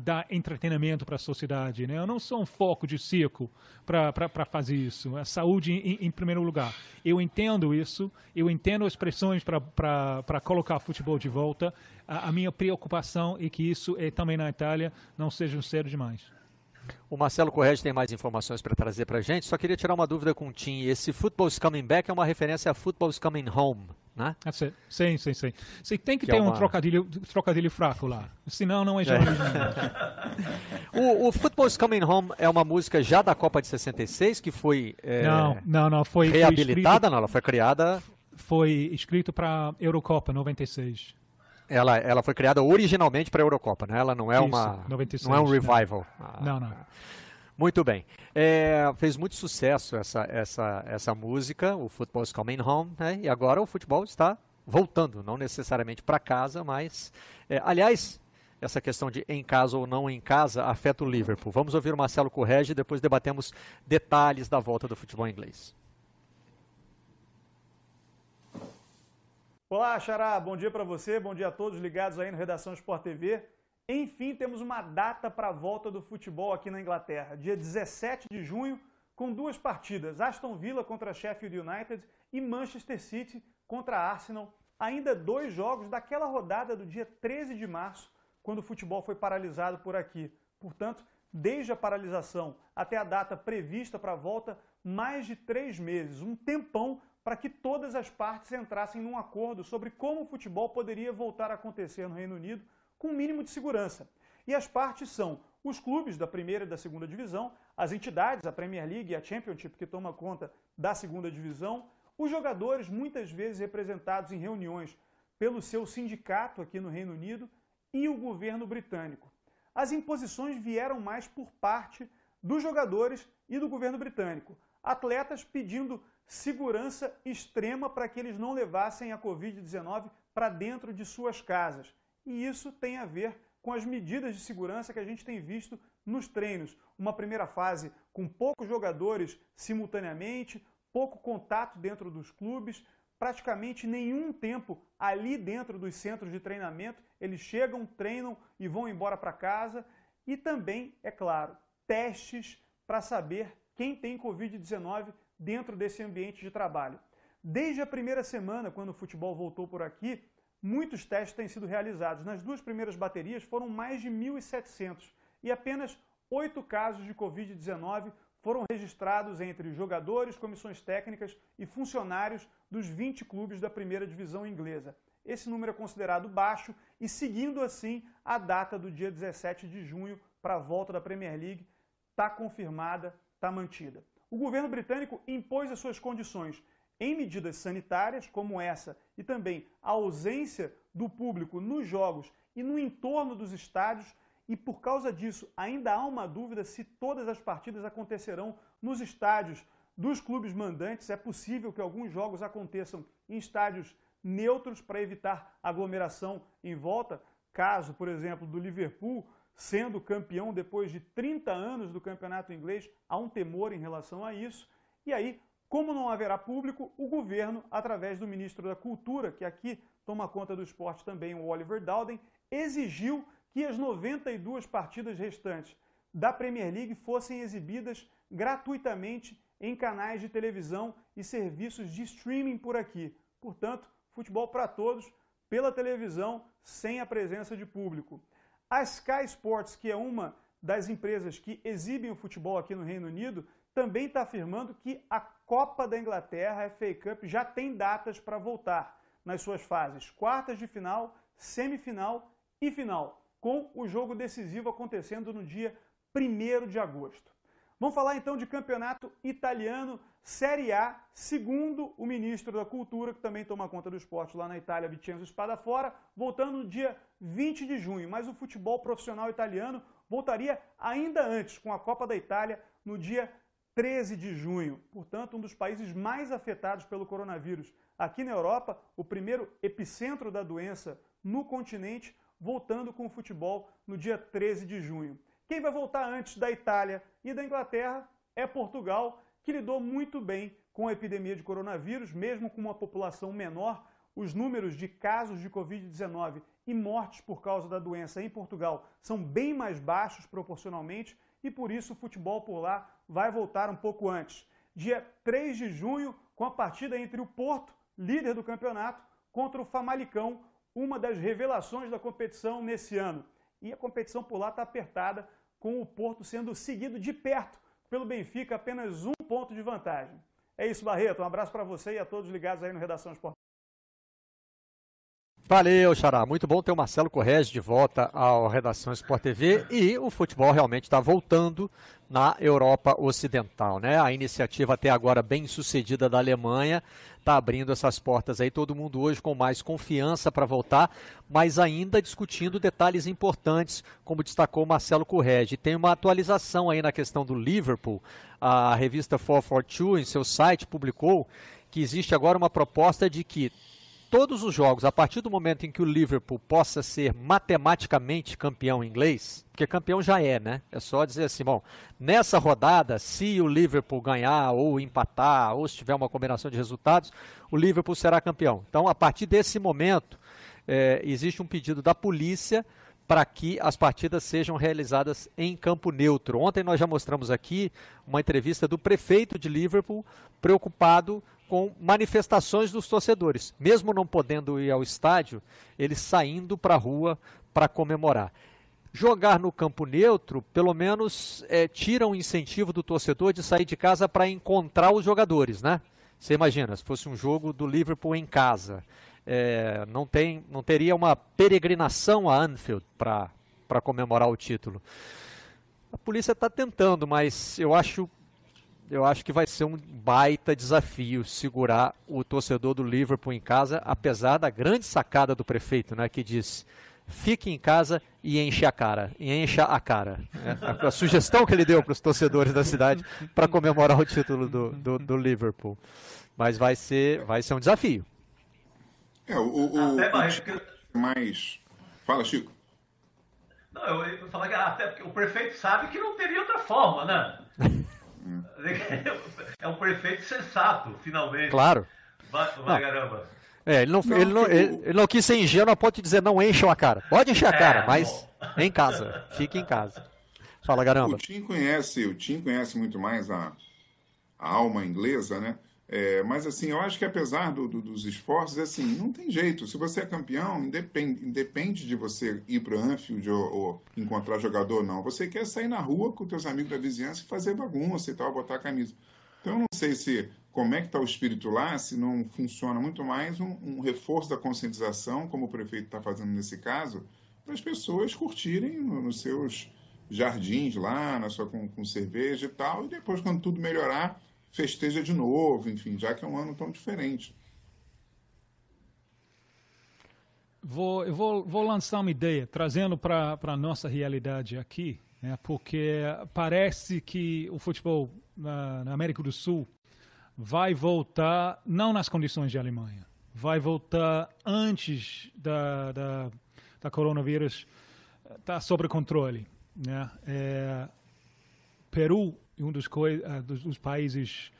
dar entretenimento para a sociedade. Né? Eu não sou um foco de circo para fazer isso. A saúde em, em primeiro lugar. Eu entendo isso, eu entendo as pressões para colocar futebol de volta. A, a minha preocupação é que isso é também na Itália não seja cedo demais. O Marcelo Correge tem mais informações para trazer para a gente. Só queria tirar uma dúvida com o Tim. Esse Football's Coming Back é uma referência a Football's Coming Home, né? It. Sim, sim, sim. Você tem que, Que ter é um uma- trocadilho, trocadilho fraco lá. Senão não é jornalismo. O, o Football's Coming Home é uma música já da Copa de 66, que foi é, Não, não, não. Foi, foi reabilitada, não, ela foi criada, foi escrito para Eurocopa 96. ela, ela foi criada originalmente para a Eurocopa, né? Ela não é Isso, uma, 96, não é um né? revival. Ah, Não, não. Muito bem. É, fez muito sucesso essa, essa, essa música, o Football's Coming Home, né? E agora o futebol está voltando, não necessariamente para casa, mas. é, aliás, essa questão de em casa ou não em casa afeta o Liverpool. Vamos ouvir o Marcelo Correge e depois debatemos detalhes da volta do futebol inglês. Olá, Xará, bom dia para você, bom dia a todos ligados aí no Redação Sport TV. Enfim, temos uma data para a volta do futebol aqui na Inglaterra, dia 17 de junho, com duas partidas, Aston Villa contra Sheffield United e Manchester City contra Arsenal. Ainda dois jogos daquela rodada do dia 13 de março, quando o futebol foi paralisado por aqui. Portanto, desde a paralisação até a data prevista para a volta, mais de três meses, um tempão para que todas as partes entrassem num acordo sobre como o futebol poderia voltar a acontecer no Reino Unido com um mínimo de segurança. E as partes são os clubes da primeira e da segunda divisão, as entidades, a Premier League e a Championship, que toma conta da segunda divisão, os jogadores, muitas vezes representados em reuniões pelo seu sindicato aqui no Reino Unido, e o governo britânico. As imposições vieram mais por parte dos jogadores e do governo britânico. Atletas pedindo segurança extrema para que eles não levassem a Covid-19 para dentro de suas casas. E isso tem a ver com as medidas de segurança que a gente tem visto nos treinos. Uma primeira fase com poucos jogadores simultaneamente, pouco contato dentro dos clubes, praticamente nenhum tempo ali dentro dos centros de treinamento. Eles chegam, treinam e vão embora para casa. E também, é claro, testes para saber quem tem Covid-19 dentro desse ambiente de trabalho. Desde a primeira semana, quando o futebol voltou por aqui, muitos testes têm sido realizados. Nas duas primeiras baterias foram mais de 1.700 e apenas oito casos de Covid-19 foram registrados entre jogadores, comissões técnicas e funcionários dos 20 clubes da primeira divisão inglesa. Esse número é considerado baixo e, seguindo assim, a data do dia 17 de junho para a volta da Premier League está confirmada, está mantida. O governo britânico impôs as suas condições em medidas sanitárias, como essa, e também a ausência do público nos jogos e no entorno dos estádios, e por causa disso ainda há uma dúvida se todas as partidas acontecerão nos estádios dos clubes mandantes. É possível que alguns jogos aconteçam em estádios neutros para evitar aglomeração em volta. Caso, por exemplo, do Liverpool sendo campeão depois de 30 anos do campeonato inglês, há um temor em relação a isso. E aí, como não haverá público, o governo, através do ministro da Cultura, que aqui toma conta do esporte também, o Oliver Dowden, exigiu que as 92 partidas restantes da Premier League fossem exibidas gratuitamente em canais de televisão e serviços de streaming por aqui. Portanto, futebol para todos pela televisão sem a presença de público. A Sky Sports, que é uma das empresas que exibem o futebol aqui no Reino Unido, também está afirmando que a Copa da Inglaterra, a FA Cup, já tem datas para voltar nas suas fases quartas de final, semifinal e final com o jogo decisivo acontecendo no dia 1 de agosto. Vamos falar então de campeonato italiano, Série A, segundo o ministro da Cultura, que também toma conta do esporte lá na Itália, Vincenzo Spadafora, voltando no dia 20 de junho. Mas o futebol profissional italiano voltaria ainda antes, com a Copa da Itália, no dia 13 de junho. Portanto, um dos países mais afetados pelo coronavírus. Aqui na Europa, o primeiro epicentro da doença no continente, voltando com o futebol no dia 13 de junho. Quem vai voltar antes da Itália e da Inglaterra é Portugal, que lidou muito bem com a epidemia de coronavírus, mesmo com uma população menor. Os números de casos de Covid-19 e mortes por causa da doença em Portugal são bem mais baixos proporcionalmente e por isso o futebol por lá vai voltar um pouco antes. Dia 3 de junho, com a partida entre o Porto, líder do campeonato, contra o Famalicão, uma das revelações da competição nesse ano. E a competição por lá está apertada, com o Porto sendo seguido de perto pelo Benfica, apenas um ponto de vantagem. É isso, Barreto. Um abraço para você e a todos ligados aí no Redação Esporte. Valeu, Xará. Muito bom ter o Marcelo Correge de volta ao Redação Sport TV e o futebol realmente está voltando na Europa Ocidental, né? A iniciativa até agora bem sucedida da Alemanha está abrindo essas portas aí, todo mundo hoje com mais confiança para voltar, mas ainda discutindo detalhes importantes, como destacou Marcelo Correge. Tem uma atualização aí na questão do Liverpool. A revista 442 em seu site publicou que existe agora uma proposta de que todos os jogos, a partir do momento em que o Liverpool possa ser matematicamente campeão inglês, porque campeão já é, né? É só dizer assim, bom, nessa rodada, se o Liverpool ganhar ou empatar, ou se tiver uma combinação de resultados, o Liverpool será campeão. Então, a partir desse momento, é, existe um pedido da polícia para que as partidas sejam realizadas em campo neutro. Ontem nós já mostramos aqui uma entrevista do prefeito de Liverpool, preocupado com manifestações dos torcedores, mesmo não podendo ir ao estádio, eles saindo para a rua para comemorar. Jogar no campo neutro, pelo menos, é, tira um incentivo do torcedor de sair de casa para encontrar os jogadores, né? Você imagina, se fosse um jogo do Liverpool em casa, é, não, tem, não teria uma peregrinação a Anfield para comemorar o título. A polícia está tentando, mas eu acho eu acho que vai ser um baita desafio segurar o torcedor do Liverpool em casa, apesar da grande sacada do prefeito, né, que diz fique em casa e enche a cara, e encha a cara. É, a, a, sugestão que ele deu para os torcedores da cidade para comemorar o título do, do, do, Liverpool. Mas vai ser, vai ser um desafio. É, o, o, Até o mais, mais. Fala, Chico. Não, eu ia falar que até porque o prefeito sabe que não teria outra forma, né? É um prefeito sensato, finalmente. Claro. Vai, vai caramba. É, ele não, Não, ele, não, que ele, o- ele não quis ser ingênuo a ponto de dizer não encham a cara. Pode encher a É, cara, bom. mas em casa. Fique em casa. Fala, O caramba. Tim conhece, o Tim conhece muito mais a, a alma inglesa, né? É, mas assim, eu acho que apesar do- do- dos esforços, assim, não tem jeito. Se você é campeão, independe, independe de você ir para Anfield ou, ou encontrar jogador, não. Você quer sair na rua com teus amigos da vizinhança e fazer bagunça e tal, botar a camisa. Então, eu não sei se como é que está o espírito lá, se não funciona muito mais um, um reforço da conscientização, como o prefeito está fazendo nesse caso, para as pessoas curtirem no- nos seus jardins lá, na sua, com, com cerveja e tal, e depois, quando tudo melhorar, festeja de novo, enfim, já que é um ano tão diferente. Vou, eu vou, vou lançar uma ideia, trazendo para a nossa realidade aqui, né, porque parece que o futebol na, na América do Sul vai voltar, não nas condições de Alemanha, vai voltar antes da, da, da coronavírus estar sob controle. Né? É, Peru um dos, ah, dos, dos países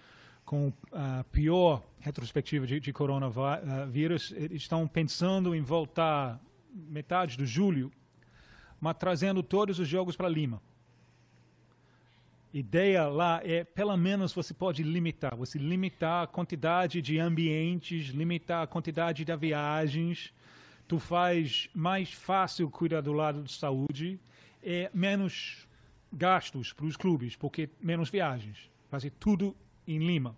com a pior retrospectiva de, de coronavírus. Eles estão pensando em voltar metade de julho, mas trazendo todos os jogos para Lima. Ideia lá é, pelo menos você pode limitar, você limitar a quantidade de ambientes, limitar a quantidade de viagens, tu faz mais fácil cuidar do lado de saúde, é menos gastos para os clubes, porque menos viagens, fazer tudo em Lima.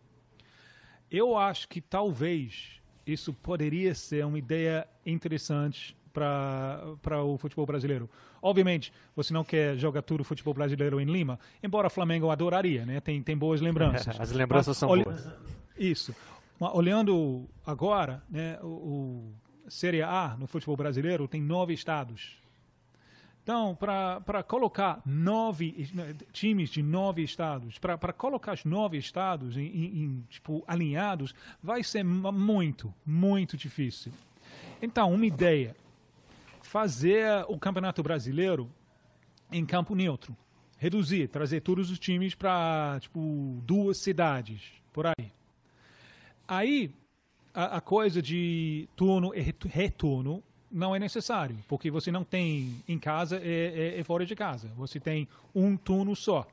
Eu acho que talvez isso poderia ser uma ideia interessante para o futebol brasileiro. Obviamente, você não quer jogar tudo o futebol brasileiro em Lima, embora o Flamengo adoraria, né? Tem, tem boas lembranças. As lembranças Mas são boas. Isso. Mas olhando agora, né, o, o Série A no futebol brasileiro tem nove estados. Então, para colocar nove times de nove estados, para colocar os nove estados em, em- em, tipo, alinhados, vai ser muito, muito difícil. Então, uma ideia: fazer o Campeonato Brasileiro em campo neutro. Reduzir, trazer todos os times para tipo, duas cidades, por aí. Aí, a, a coisa de turno e retorno não é necessário, porque você não tem em casa e, e- e fora de casa. Você tem um turno só.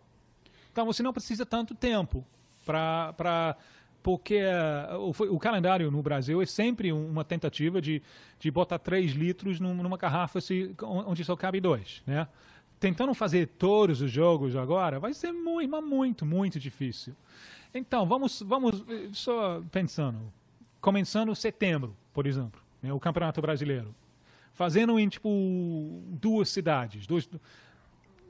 Então, você não precisa tanto tempo para... Porque eh, o, o calendário no Brasil é sempre um- uma tentativa de, de botar 3 litros num- numa garrafa se- onde só cabe dois, né? Tentando fazer todos os jogos agora vai ser muito, mas muito, muito difícil. Então, vamos, vamos eh, só pensando. Começando setembro, por exemplo, né, o Campeonato Brasileiro. Fazendo em, tipo, duas cidades. Dois,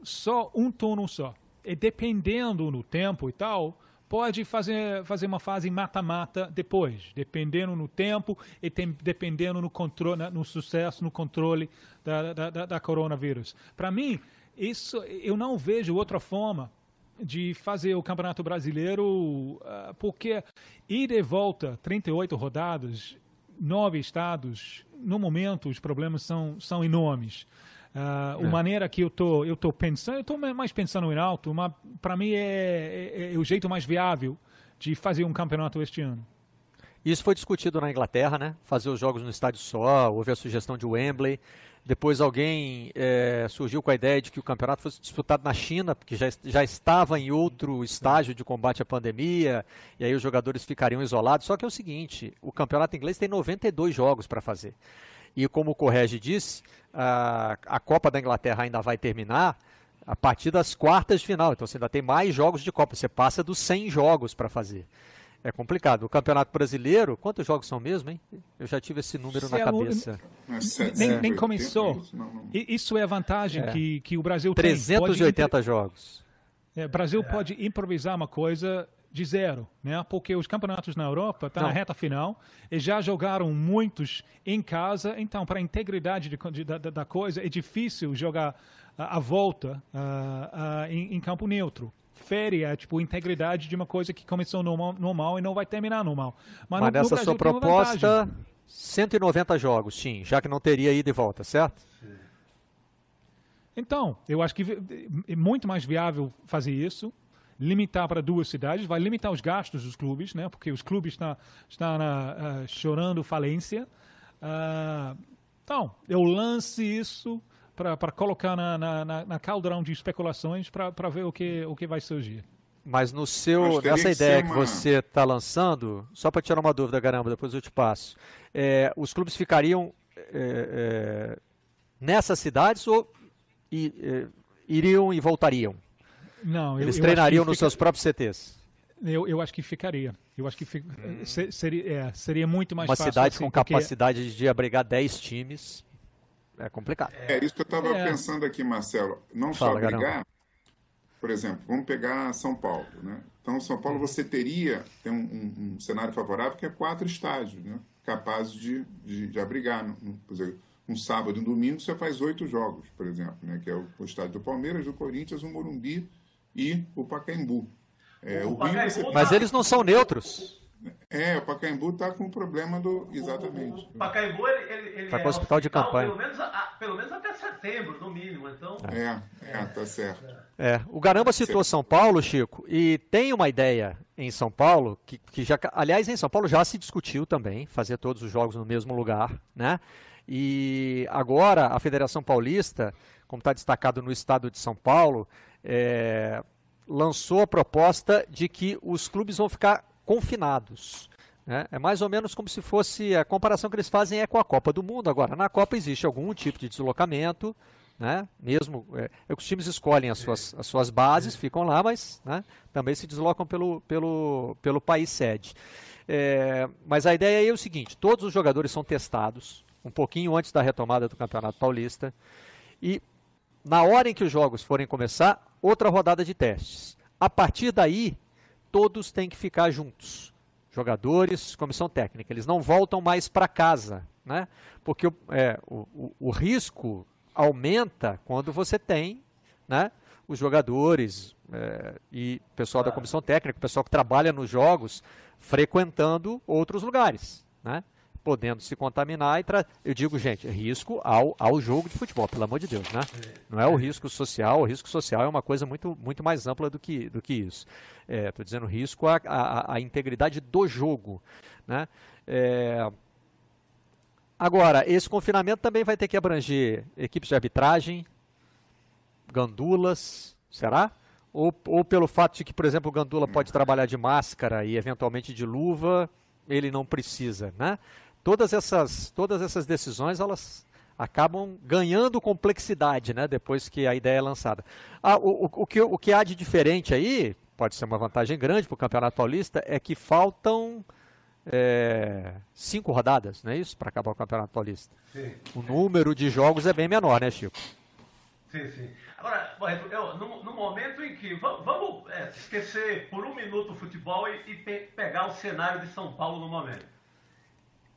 só um turno só. E dependendo no tempo e tal, pode fazer, fazer uma fase mata-mata depois. Dependendo no tempo e tem, dependendo no, controle, no sucesso, no controle da, da, da, da coronavírus. Para mim, isso eu não vejo outra forma de fazer o Campeonato Brasileiro, ah, porque ir e volta, 38 rodadas, nove estados, no momento os problemas são, são enormes. Ah, A maneira que eu tô, eu tô pensando, eu tô mais pensando em alto, mas para mim é, é- é o jeito mais viável de fazer um campeonato este ano. Isso foi discutido na Inglaterra, né? Fazer os jogos no estádio só, houve a sugestão de Wembley. Depois alguém eh, surgiu com a ideia de que o campeonato fosse disputado na China, porque já, já estava em outro estágio de combate à pandemia, e aí os jogadores ficariam isolados. Só que é o seguinte, o campeonato inglês tem 92 jogos para fazer. E como o Correge disse, a, a Copa da Inglaterra ainda vai terminar a partir das quartas de final. Então você ainda tem mais jogos de Copa. Você passa dos 100 jogos para fazer. É complicado. O Campeonato Brasileiro, quantos jogos são mesmo, hein? Eu já tive esse número Se na é cabeça. Não é Nem, nem começou. isso? Não, não. Isso é a vantagem É. que, que o Brasil tem. Pode 380 jogos. É, o Brasil pode improvisar uma coisa de zero, né? Porque os campeonatos na Europa estão na Não. reta final e já jogaram muitos em casa, então para a integridade de de- da, da- da coisa é difícil jogar a, a volta ah, ah, em, em campo neutro. Fere a tipo integridade de uma coisa que começou normal, normal e não vai terminar normal. Mas, Mas no- no nessa Brasil sua proposta, vantagem. 190 jogos, Tim, já que não teria ida e volta, certo? Então, eu acho que é muito mais viável fazer isso, limitar para duas cidades, vai limitar os gastos dos clubes, né? Porque os clubes estão, estão uh, chorando falência. Uh, então, eu lance isso para colocar na, na, na, caldeirão de especulações para ver o que, o que vai surgir. Mas no seu, nessa ideia uma... que você está lançando, só para tirar uma dúvida, caramba, depois eu te passo. É, os clubes ficariam é, é, nessas cidades ou e, eh, iriam e voltariam? Não, Eles eu, treinariam nos fica... seus próprios CTs? Eu, eu, acho que ficaria. Eu acho que fica... hum. seria, é, seria muito mais Uma fácil. Uma cidade assim, com porque... capacidade de abrigar 10 times é complicado. É isso que eu estava é. pensando aqui, Marcelo. Não Fala, só abrigar. Por exemplo, vamos pegar São Paulo. Né? Então, São Paulo você teria tem um, um, um cenário favorável que é quatro estádios né? capazes de, de, de abrigar. No, no, por exemplo, um sábado e um domingo você faz oito jogos, por exemplo, né? que é o, o estádio do Palmeiras, do Corinthians, o Morumbi e o Pacaembu. É, o Pacaembu você... Mas eles não são neutros. É, o Pacaembu está com o problema do. Exatamente. O, Pacaembu, ele, ele, ele tá com é hospital de campanha. Pelo menos, a, pelo menos até setembro, no mínimo. Então... É, é, tá certo. É, o Garamba citou São Paulo, Chico, e tem uma ideia em São Paulo, que, que já. Aliás, em São Paulo já se discutiu também, fazer todos os jogos no mesmo lugar, né? E agora a Federação Paulista, como está destacado no estado de São Paulo, é, lançou a proposta de que os clubes vão ficar confinados. Né? É mais ou menos como se fosse a comparação que eles fazem é com a Copa do Mundo. Agora, na Copa existe algum tipo de deslocamento, né? mesmo é, é os times escolhem as suas, as suas bases, ficam lá, mas né, também se deslocam pelo, pelo, pelo país sede. É, mas a ideia é o seguinte: todos os jogadores são testados um pouquinho antes da retomada do Campeonato Paulista e na hora em que os jogos forem começar, outra rodada de testes. A partir daí, todos têm que ficar juntos. Jogadores, comissão técnica, eles não voltam mais para casa, né? Porque é, o, o, o, risco aumenta quando você tem né, os jogadores é, e o pessoal da comissão técnica, o pessoal que trabalha nos jogos, frequentando outros lugares. Né? Podendo se contaminar e tra... eu digo, gente, risco ao, ao jogo de futebol, pelo amor de Deus, né? Não é o risco social, o risco social é uma coisa muito, muito mais ampla do que, do que isso. Estou é, dizendo risco à, à, à, integridade do jogo, né? É... Agora, esse confinamento também vai ter que abranger equipes de arbitragem, gandulas, será? Ou, ou pelo fato de que, por exemplo, o gandula pode trabalhar de máscara e eventualmente de luva, ele não precisa, né? Todas essas, todas essas decisões elas acabam ganhando complexidade né, depois que a ideia é lançada. Ah, o, o, o, que, o que há de diferente aí, pode ser uma vantagem grande para o Campeonato Paulista, é que faltam é, cinco rodadas, não é isso? Para acabar o Campeonato Paulista. Sim. O número de jogos é bem menor, né, Chico? Sim, sim. Agora, eu, no, no, momento em que. Vamos, é, esquecer por um minuto o futebol e, e pe pegar o cenário de São Paulo no momento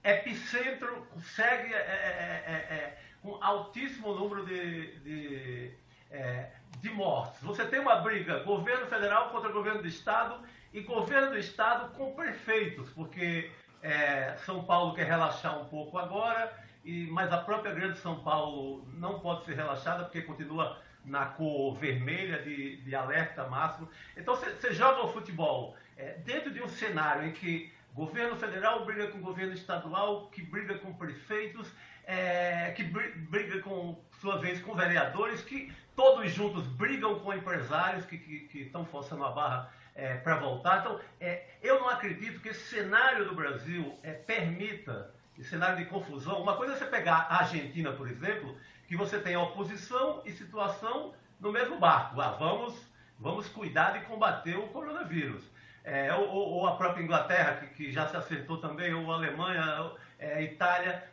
epicentro, segue é, é, é, é, com altíssimo número de, de, é, de mortes. Você tem uma briga, governo federal contra governo do estado e governo do estado com prefeitos, porque é, São Paulo quer relaxar um pouco agora, e, mas a própria grande São Paulo não pode ser relaxada porque continua na cor vermelha de, de alerta máximo. Então você joga o futebol dentro de um cenário em que Governo federal briga com o governo estadual, que briga com prefeitos, é, que briga com, sua vez, com vereadores, que todos juntos brigam com empresários que estão forçando a barra é, para voltar. Então, é, eu não acredito que esse cenário do Brasil é, permita, esse cenário de confusão. Uma coisa é você pegar a Argentina, por exemplo, que você tem oposição e situação no mesmo barco. Ah, vamos, vamos cuidar de combater o coronavírus é, ou, ou, a própria Inglaterra, que, que, já se acertou também, ou a Alemanha, é, Itália,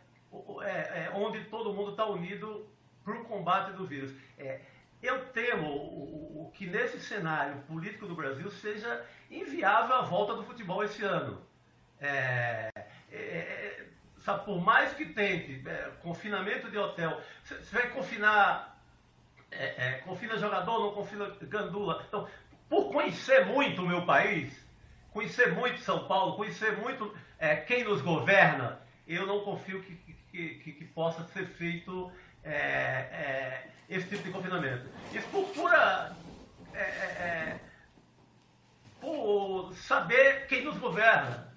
é, é, onde todo mundo está unido para o combate do vírus. É, eu temo o, o, que nesse cenário político do Brasil seja inviável a volta do futebol esse ano. É, sabe, por mais que tente, confinamento de hotel, você vai confinar, confina jogador, não confina gandula. Então, por conhecer muito o meu país, conhecer muito São Paulo, conhecer muito é, quem nos governa, eu não confio que, que, que, que possa ser feito é, é, esse tipo de confinamento. Isso por pura. É, é, é por saber quem nos governa,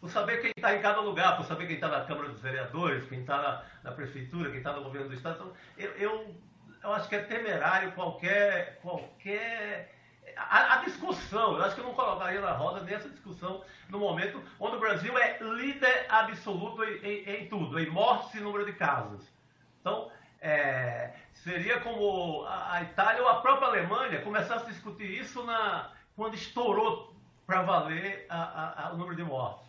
por saber quem está em cada lugar, por saber quem está na Câmara dos Vereadores, quem está na, na, Prefeitura, quem está no governo do Estado. Então, eu, eu, eu, acho que é temerário qualquer. qualquer a, a, discussão, eu acho que eu não colocaria na roda nessa discussão no momento onde o Brasil é líder absoluto em, em, em tudo, em mortes e número de casos. Então, é, seria como a, a, Itália ou a própria Alemanha começasse a discutir isso na, quando estourou para valer a, o número de mortes.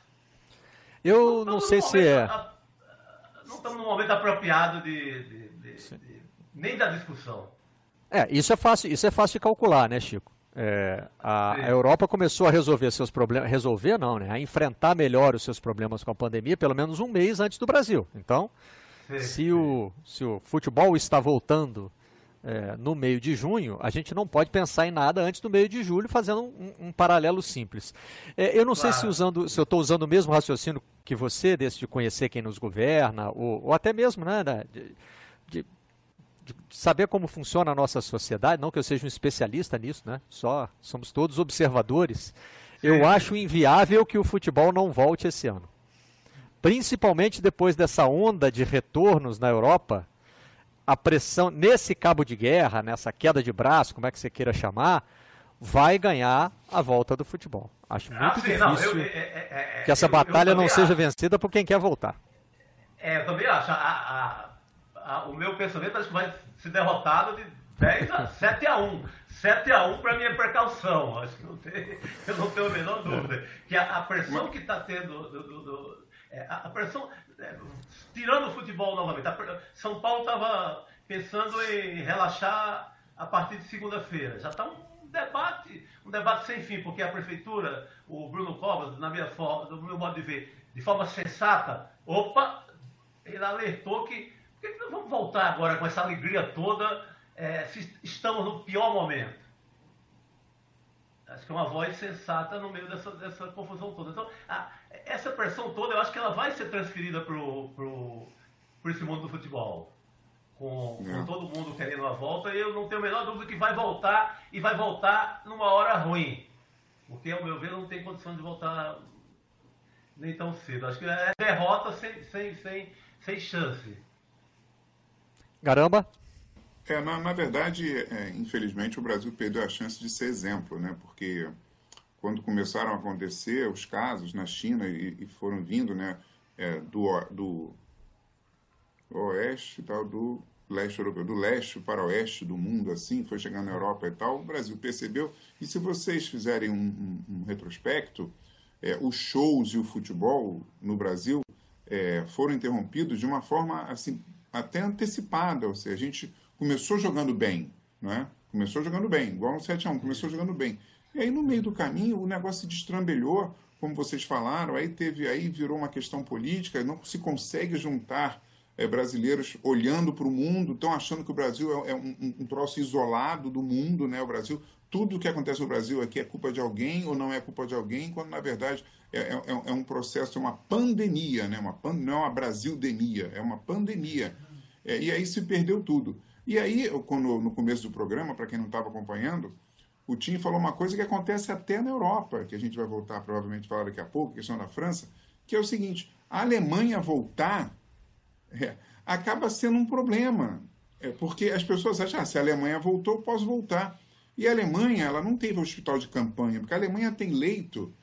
Eu não, não sei se é. não estamos num momento apropriado de, de, de, de, nem da discussão. É, isso é fácil, isso é fácil de calcular, né, Chico? É, a, a, Europa começou a resolver seus problemas, resolver não, né? A enfrentar melhor os seus problemas com a pandemia pelo menos um mês antes do Brasil. Então, Sim, se, sim. O, se o futebol está voltando é, no meio de junho, a gente não pode pensar em nada antes do meio de julho, fazendo um, um paralelo simples. É, eu não claro. sei se, usando, se eu estou usando o mesmo raciocínio que você, desse de conhecer quem nos governa, ou, ou até mesmo né, de, de, de, saber como funciona a nossa sociedade, não que eu seja um especialista nisso, né, só somos todos observadores. Sim. Eu acho inviável que o futebol não volte esse ano principalmente depois dessa onda de retornos na Europa, a pressão nesse cabo de guerra, nessa queda de braço, como é que você queira chamar, vai ganhar a volta do futebol. Acho ah, muito ah, sim, difícil não, eu, é, é, é, que essa eu, batalha eu não seja acho. vencida por quem quer voltar. É, eu também acho. A, a, a, o meu pensamento acho que vai ser derrotado de 10 a 7 a 1. 7 a 1 para minha precaução. Acho que não tem, eu não tenho a menor dúvida. Que a, pressão que está tendo do, do, do é, a, pressão, é, tirando o futebol novamente, a, São Paulo estava pensando em relaxar a partir de segunda-feira. Já está um debate, um debate sem fim, porque a prefeitura, o Bruno Covas, na minha forma, do meu modo de ver, de forma sensata, opa, ele alertou que, que nós vamos voltar agora com essa alegria toda, é, se estamos no pior momento. Acho que é uma voz sensata no meio dessa, dessa confusão toda. Então, a, essa pressão toda, eu acho que ela vai ser transferida para pro, pro esse mundo do futebol. Com, com, todo mundo querendo a volta, e eu não tenho a menor dúvida que vai voltar e vai voltar numa hora ruim. Porque, ao meu ver, não tem condição de voltar nem tão cedo. Acho que é derrota sem, sem, sem, sem chance. Caramba! É, na, na verdade, é, infelizmente, o Brasil perdeu a chance de ser exemplo, né? Porque quando começaram a acontecer os casos na China e, e foram vindo, né, é, do, do oeste tal, do leste europeu, do leste para oeste do mundo, assim, foi chegando na Europa e tal, o Brasil percebeu. E se vocês fizerem um, um, um retrospecto, é, os shows e o futebol no Brasil é, foram interrompidos de uma forma assim até antecipada, ou seja, a gente começou jogando bem, né? Começou jogando bem, igual no 7 a 1 começou jogando bem. E aí no meio do caminho o negócio se destrambelhou, como vocês falaram, aí teve aí virou uma questão política, não se consegue juntar é, brasileiros olhando para o mundo, estão achando que o Brasil é, é um, um, troço isolado do mundo, né? O Brasil, tudo o que acontece no Brasil aqui é culpa de alguém ou não é culpa de alguém, quando na verdade é, é, é, é um processo, é uma pandemia, né? Uma pan, não é uma Brasildemia, é uma pandemia. É, e aí se perdeu tudo. E aí, quando, no começo do programa, para quem não estava acompanhando, o Tim falou uma coisa que acontece até na Europa, que a gente vai voltar provavelmente falar daqui a pouco, questão da França, que é o seguinte: a Alemanha voltar é, acaba sendo um problema, é, porque as pessoas acham, ah, se a Alemanha voltou, posso voltar. E a Alemanha, ela não teve hospital de campanha, porque a Alemanha tem leito,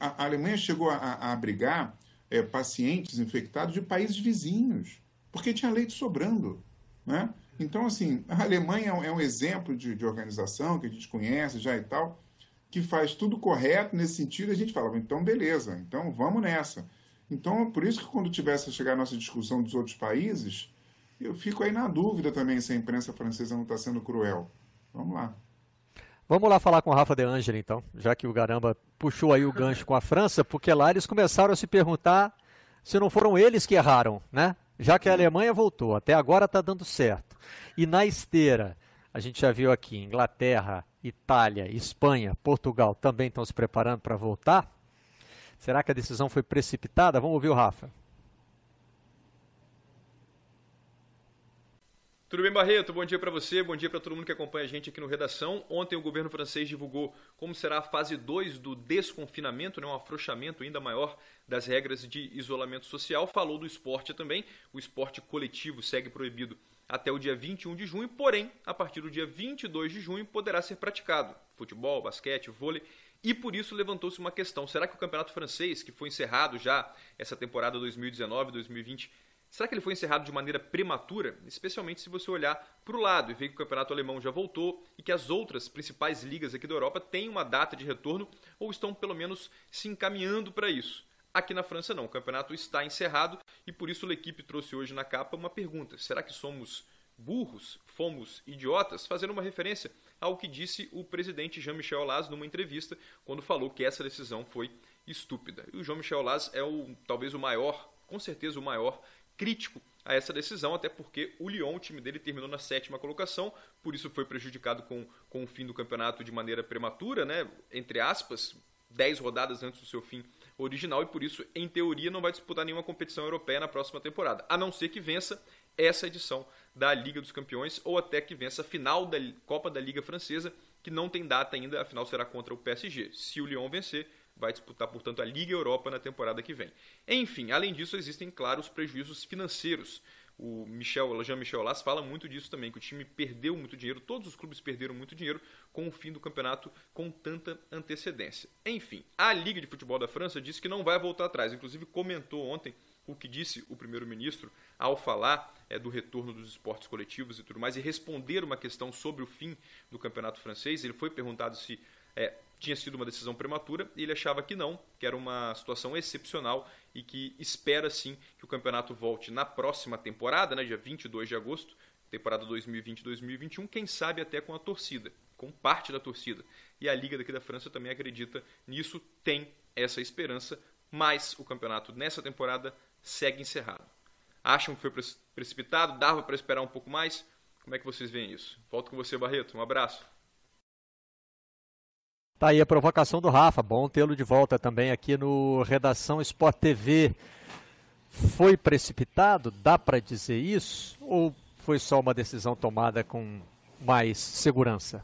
a, a Alemanha chegou a, a abrigar é, pacientes infectados de países vizinhos, porque tinha leito sobrando. Né? Então, assim, a Alemanha é um exemplo de, de organização que a gente conhece já e tal, que faz tudo correto nesse sentido, a gente fala, então beleza, então vamos nessa. Então, por isso que quando tivesse a chegar a nossa discussão dos outros países, eu fico aí na dúvida também se a imprensa francesa não está sendo cruel. Vamos lá. Vamos lá falar com o Rafa De Angeli, então, já que o Garamba puxou aí o gancho com a França, porque lá eles começaram a se perguntar se não foram eles que erraram, né? Já que a Alemanha voltou, até agora está dando certo. E na esteira, a gente já viu aqui, Inglaterra, Itália, Espanha, Portugal também estão se preparando para voltar. Será que a decisão foi precipitada? Vamos ouvir o Rafa. Tudo bem, Barreto? Bom dia para você, bom dia para todo mundo que acompanha a gente aqui no Redação. Ontem o governo francês divulgou como será a fase 2 do desconfinamento, né, um afrouxamento ainda maior das regras de isolamento social. Falou do esporte também. O esporte coletivo segue proibido até o dia 21 de junho, porém, a partir do dia 22 de junho poderá ser praticado futebol, basquete, vôlei. E por isso levantou-se uma questão: será que o campeonato francês, que foi encerrado já essa temporada 2019-2020, Será que ele foi encerrado de maneira prematura? Especialmente se você olhar para o lado e ver que o campeonato alemão já voltou e que as outras principais ligas aqui da Europa têm uma data de retorno ou estão pelo menos se encaminhando para isso. Aqui na França não, o campeonato está encerrado e por isso a equipe trouxe hoje na capa uma pergunta: será que somos burros, fomos idiotas? Fazendo uma referência ao que disse o presidente Jean-Michel Aulas numa entrevista quando falou que essa decisão foi estúpida. E o Jean-Michel Aulas é o talvez o maior, com certeza o maior crítico a essa decisão, até porque o Lyon, o time dele, terminou na sétima colocação, por isso foi prejudicado com, com o fim do campeonato de maneira prematura, né? entre aspas, 10 rodadas antes do seu fim original, e por isso, em teoria, não vai disputar nenhuma competição europeia na próxima temporada, a não ser que vença essa edição da Liga dos Campeões ou até que vença a final da Copa da Liga Francesa, que não tem data ainda, a final será contra o PSG. Se o Lyon vencer, vai disputar, portanto, a Liga Europa na temporada que vem. Enfim, além disso, existem, claro, os prejuízos financeiros. O Michel, Jean-Michel Las fala muito disso também, que o time perdeu muito dinheiro, todos os clubes perderam muito dinheiro com o fim do campeonato com tanta antecedência. Enfim, a Liga de Futebol da França disse que não vai voltar atrás, inclusive comentou ontem o que disse o primeiro-ministro ao falar é, do retorno dos esportes coletivos e tudo mais, e responder uma questão sobre o fim do campeonato francês. Ele foi perguntado se é, tinha sido uma decisão prematura e ele achava que não, que era uma situação excepcional e que espera sim que o campeonato volte na próxima temporada, né, dia 22 de agosto, temporada 2020-2021, quem sabe até com a torcida, com parte da torcida. E a Liga daqui da França também acredita nisso, tem essa esperança, mas o campeonato nessa temporada segue encerrado. Acham que foi precipitado? Dava para esperar um pouco mais? Como é que vocês veem isso? Volto com você, Barreto. Um abraço. Tá aí a provocação do Rafa, bom tê-lo de volta também aqui no Redação Sport TV. Foi precipitado? Dá para dizer isso? Ou foi só uma decisão tomada com mais segurança?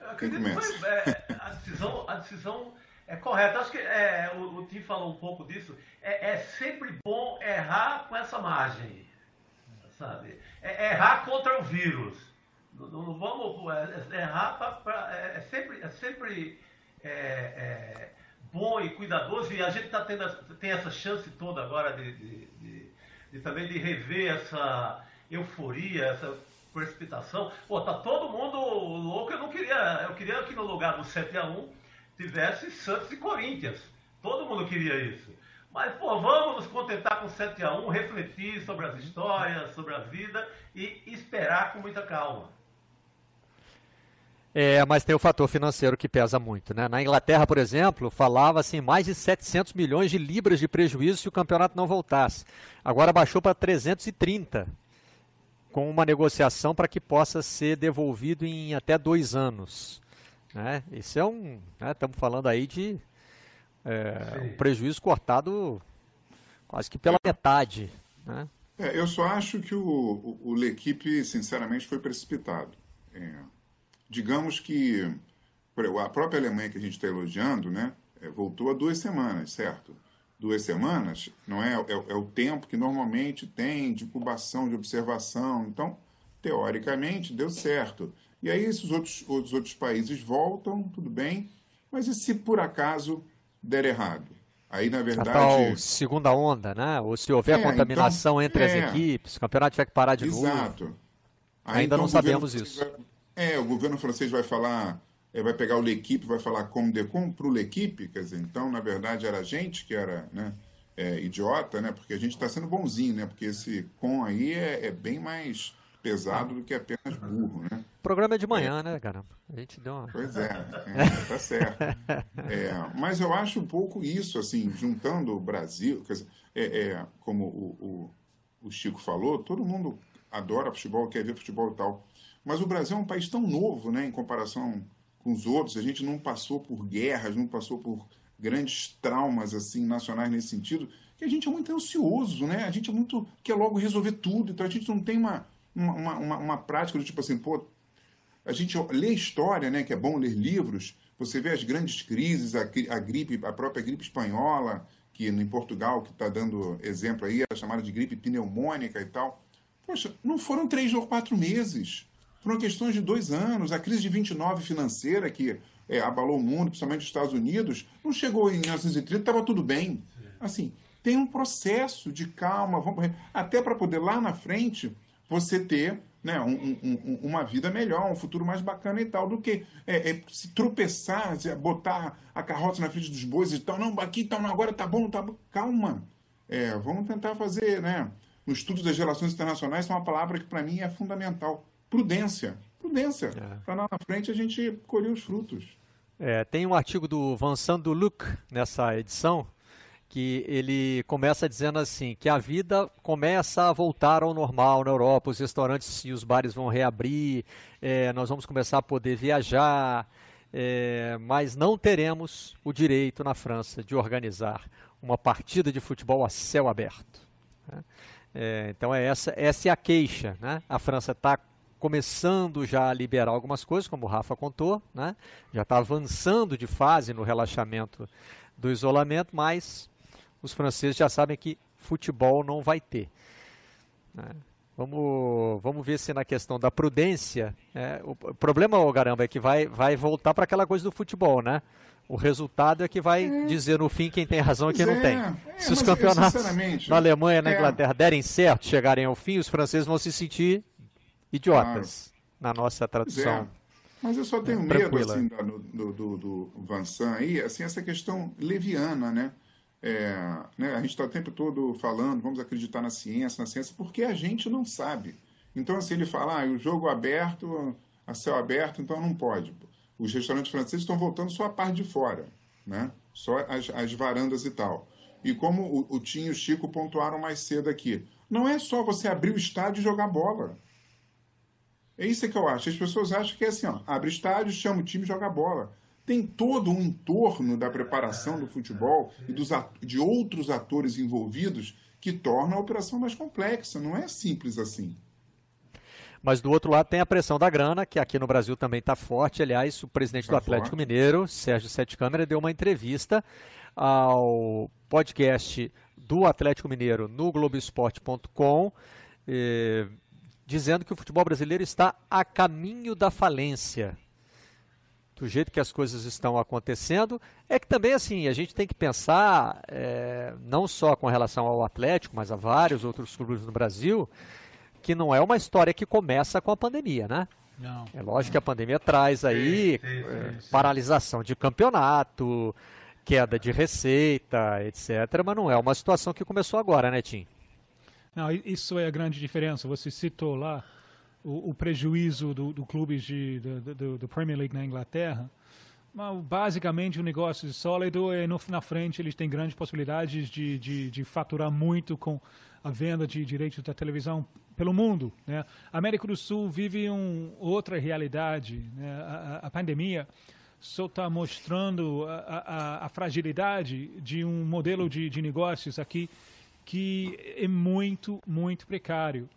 Eu acredito que foi, é, a, decisão, a decisão é correta. Acho que é, o, o Tim falou um pouco disso. É, é, sempre bom errar com essa margem, sabe? É, errar contra o vírus. Não, não vamos é, é errar, pra, pra, é, é sempre, é sempre é, é, bom e cuidadoso e a gente tá tendo, tem essa chance toda agora de, de, de, de, também de rever essa euforia, essa precipitação. Pô, tá todo mundo louco, eu não queria, eu queria que no lugar do 7 a 1 tivesse Santos e Corinthians. Todo mundo queria isso. Mas, pô, vamos nos contentar com 7 a 1 refletir sobre as histórias, sobre a vida e esperar com muita calma. É, mas tem o fator financeiro que pesa muito, né? Na Inglaterra, por exemplo, falava assim mais de 700 milhões de libras de prejuízo se o campeonato não voltasse. Agora baixou para 330, com uma negociação para que possa ser devolvido em até dois anos. Né? Isso é um, estamos né? falando aí de é, um prejuízo cortado quase que pela metade, né? É, eu só acho que o, o, o L'Equipe, sinceramente, foi precipitado. É digamos que a própria Alemanha que a gente está elogiando, né, é, voltou a duas semanas, certo? Duas semanas não é, é, é, o tempo que normalmente tem de incubação, de observação. Então, teoricamente, deu certo. E aí esses outros, os outros países voltam, tudo bem, mas e se por acaso der errado? Aí, na verdade. A tal segunda onda, né? Ou se houver é, contaminação então, entre as é. equipes, o campeonato tiver que parar de Exato. novo. Exato. Ainda então, não sabemos isso. É, o governo francês vai falar, é, vai pegar o L'Equipe, vai falar como de como para o L'Equipe, quer dizer, então, na verdade, era a gente que era né, é, idiota, né? Porque a gente está sendo bonzinho, né? Porque esse com aí é, é, bem mais pesado do que apenas burro, né? O programa é de manhã, é. né, caramba? A gente deu uma... Pois é, é tá certo. É, mas eu acho um pouco isso, assim, juntando o Brasil, quer dizer, é, é como o, o, o Chico falou, todo mundo adora futebol, quer ver futebol e tal. Mas o Brasil é um país tão novo, né, em comparação com os outros. A gente não passou por guerras, não passou por grandes traumas assim nacionais nesse sentido, que a gente é muito ansioso, né? A gente é muito quer logo resolver tudo, então a gente não tem uma, uma, uma, uma prática do tipo assim, pô, a gente lê história, né? Que é bom ler livros. Você vê as grandes crises, a, a gripe, a própria gripe espanhola, que em Portugal, que está dando exemplo aí, era chamada de gripe pneumônica e tal. Poxa, não foram três ou quatro meses. Foram questões de dois anos. A crise de 29 financeira, que é, abalou o mundo, principalmente os Estados Unidos, não chegou em 1930, estava tudo bem. Assim, tem um processo de calma, vamos, até para poder lá na frente você ter né, um, um, uma vida melhor, um futuro mais bacana e tal, do que é, é, se tropeçar, se botar a carroça na frente dos bois e tal, não, aqui tal, não, agora tá bom, tá bom. Calma. É, vamos tentar fazer, né? No estudo das relações internacionais, é uma palavra que para mim é fundamental. Prudência. Prudência. É. Para lá na frente a gente colher os frutos. É, tem um artigo do Vincent Duluc nessa edição, que ele começa dizendo assim que a vida começa a voltar ao normal na Europa, os restaurantes e os bares vão reabrir, é, nós vamos começar a poder viajar, é, mas não teremos o direito na França de organizar uma partida de futebol a céu aberto. Né? É, então é essa, essa é a queixa. Né? A França está começando já a liberar algumas coisas, como o Rafa contou, né? já está avançando de fase no relaxamento do isolamento, mas os franceses já sabem que futebol não vai ter. Né? Vamos, vamos ver se na questão da prudência. É, o, problema, oh, caramba, é que vai, vai voltar para aquela coisa do futebol, né? O resultado é que vai é. dizer no fim quem tem razão e quem não tem. É, se os campeonatos na Alemanha e na é. Inglaterra derem certo, chegarem ao fim, os franceses vão se sentir idiotas claro. na nossa tradução. Mas eu só tenho medo assim, do, do, do Vansan aí, assim, essa questão leviana, né? É, né, a gente está o tempo todo falando, vamos acreditar na ciência, na ciência, porque a gente não sabe. Então, assim, ele fala, ah, o jogo aberto, a céu aberto, então não pode. Os restaurantes franceses estão voltando só a parte de fora, né? só as, as varandas e tal. E como o, o Tinho e o Chico pontuaram mais cedo aqui, não é só você abrir o estádio e jogar bola. É isso que eu acho. As pessoas acham que é assim, ó, abre estádio, chama o time e joga bola tem todo um entorno da preparação do futebol e dos, de outros atores envolvidos que torna a operação mais complexa. Não é simples assim. Mas do outro lado tem a pressão da grana, que aqui no Brasil também está forte. Aliás, o presidente tá do Atlético forte. Mineiro, Sérgio Sete Câmara, deu uma entrevista ao podcast do Atlético Mineiro no Globoesporte.com, dizendo que o futebol brasileiro está a caminho da falência do jeito que as coisas estão acontecendo, é que também assim a gente tem que pensar é, não só com relação ao Atlético, mas a vários outros clubes no Brasil, que não é uma história que começa com a pandemia, né? Não. É lógico que a pandemia traz aí sim, sim, é, sim, paralisação de campeonato, queda de receita, etc. Mas não é uma situação que começou agora, né, Tim? Não, isso é a grande diferença. Você citou lá o, o prejuízo do, do clubes de, do, do, do, Premier League na Inglaterra, mas basicamente o negócio de sólido é no, na frente eles têm grandes possibilidades de, de, de faturar muito com a venda de direitos da televisão pelo mundo. Né? A América do Sul vive um, outra realidade. Né? A, a, pandemia só está mostrando a, a, a, fragilidade de um modelo de, de negócios aqui que é muito, muito precário.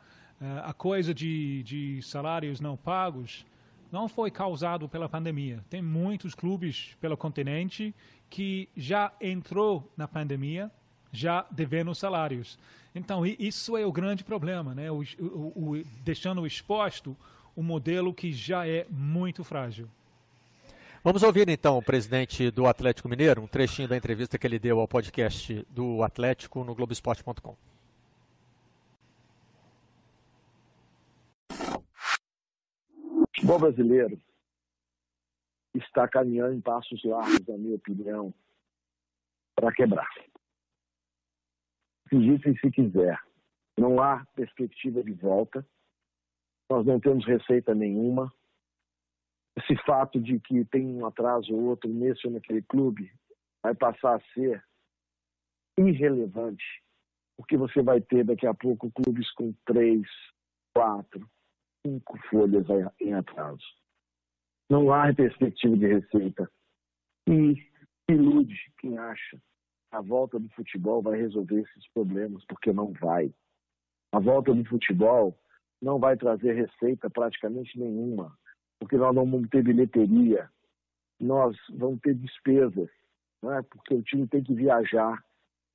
Eh, a coisa de, de salários não pagos não foi causado pela pandemia. Tem muitos clubes pelo continente que já entrou na pandemia já devendo salários. Então, isso é o grande problema, né? O, o, o, deixando exposto um modelo que já é muito frágil. Vamos ouvir então o presidente do Atlético Mineiro, um trechinho da entrevista que ele deu ao podcast do Atlético no Globoesporte.com. futebol brasileiro está caminhando em passos largos, na minha opinião, para quebrar. Acreditem se quiser. Não há perspectiva de volta. Nós não temos receita nenhuma. Esse fato de que tem um atraso ou outro nesse ou naquele clube vai passar a ser irrelevante, porque você vai ter daqui a pouco clubes com três, quatro, cinco folhas em atraso. Não há perspectiva de receita. E ilude quem acha, a volta do futebol vai resolver esses problemas, porque não vai. A volta do futebol não vai trazer receita praticamente nenhuma, porque nós não vamos ter bilheteria, nós vamos ter despesas, né? porque o time tem que viajar,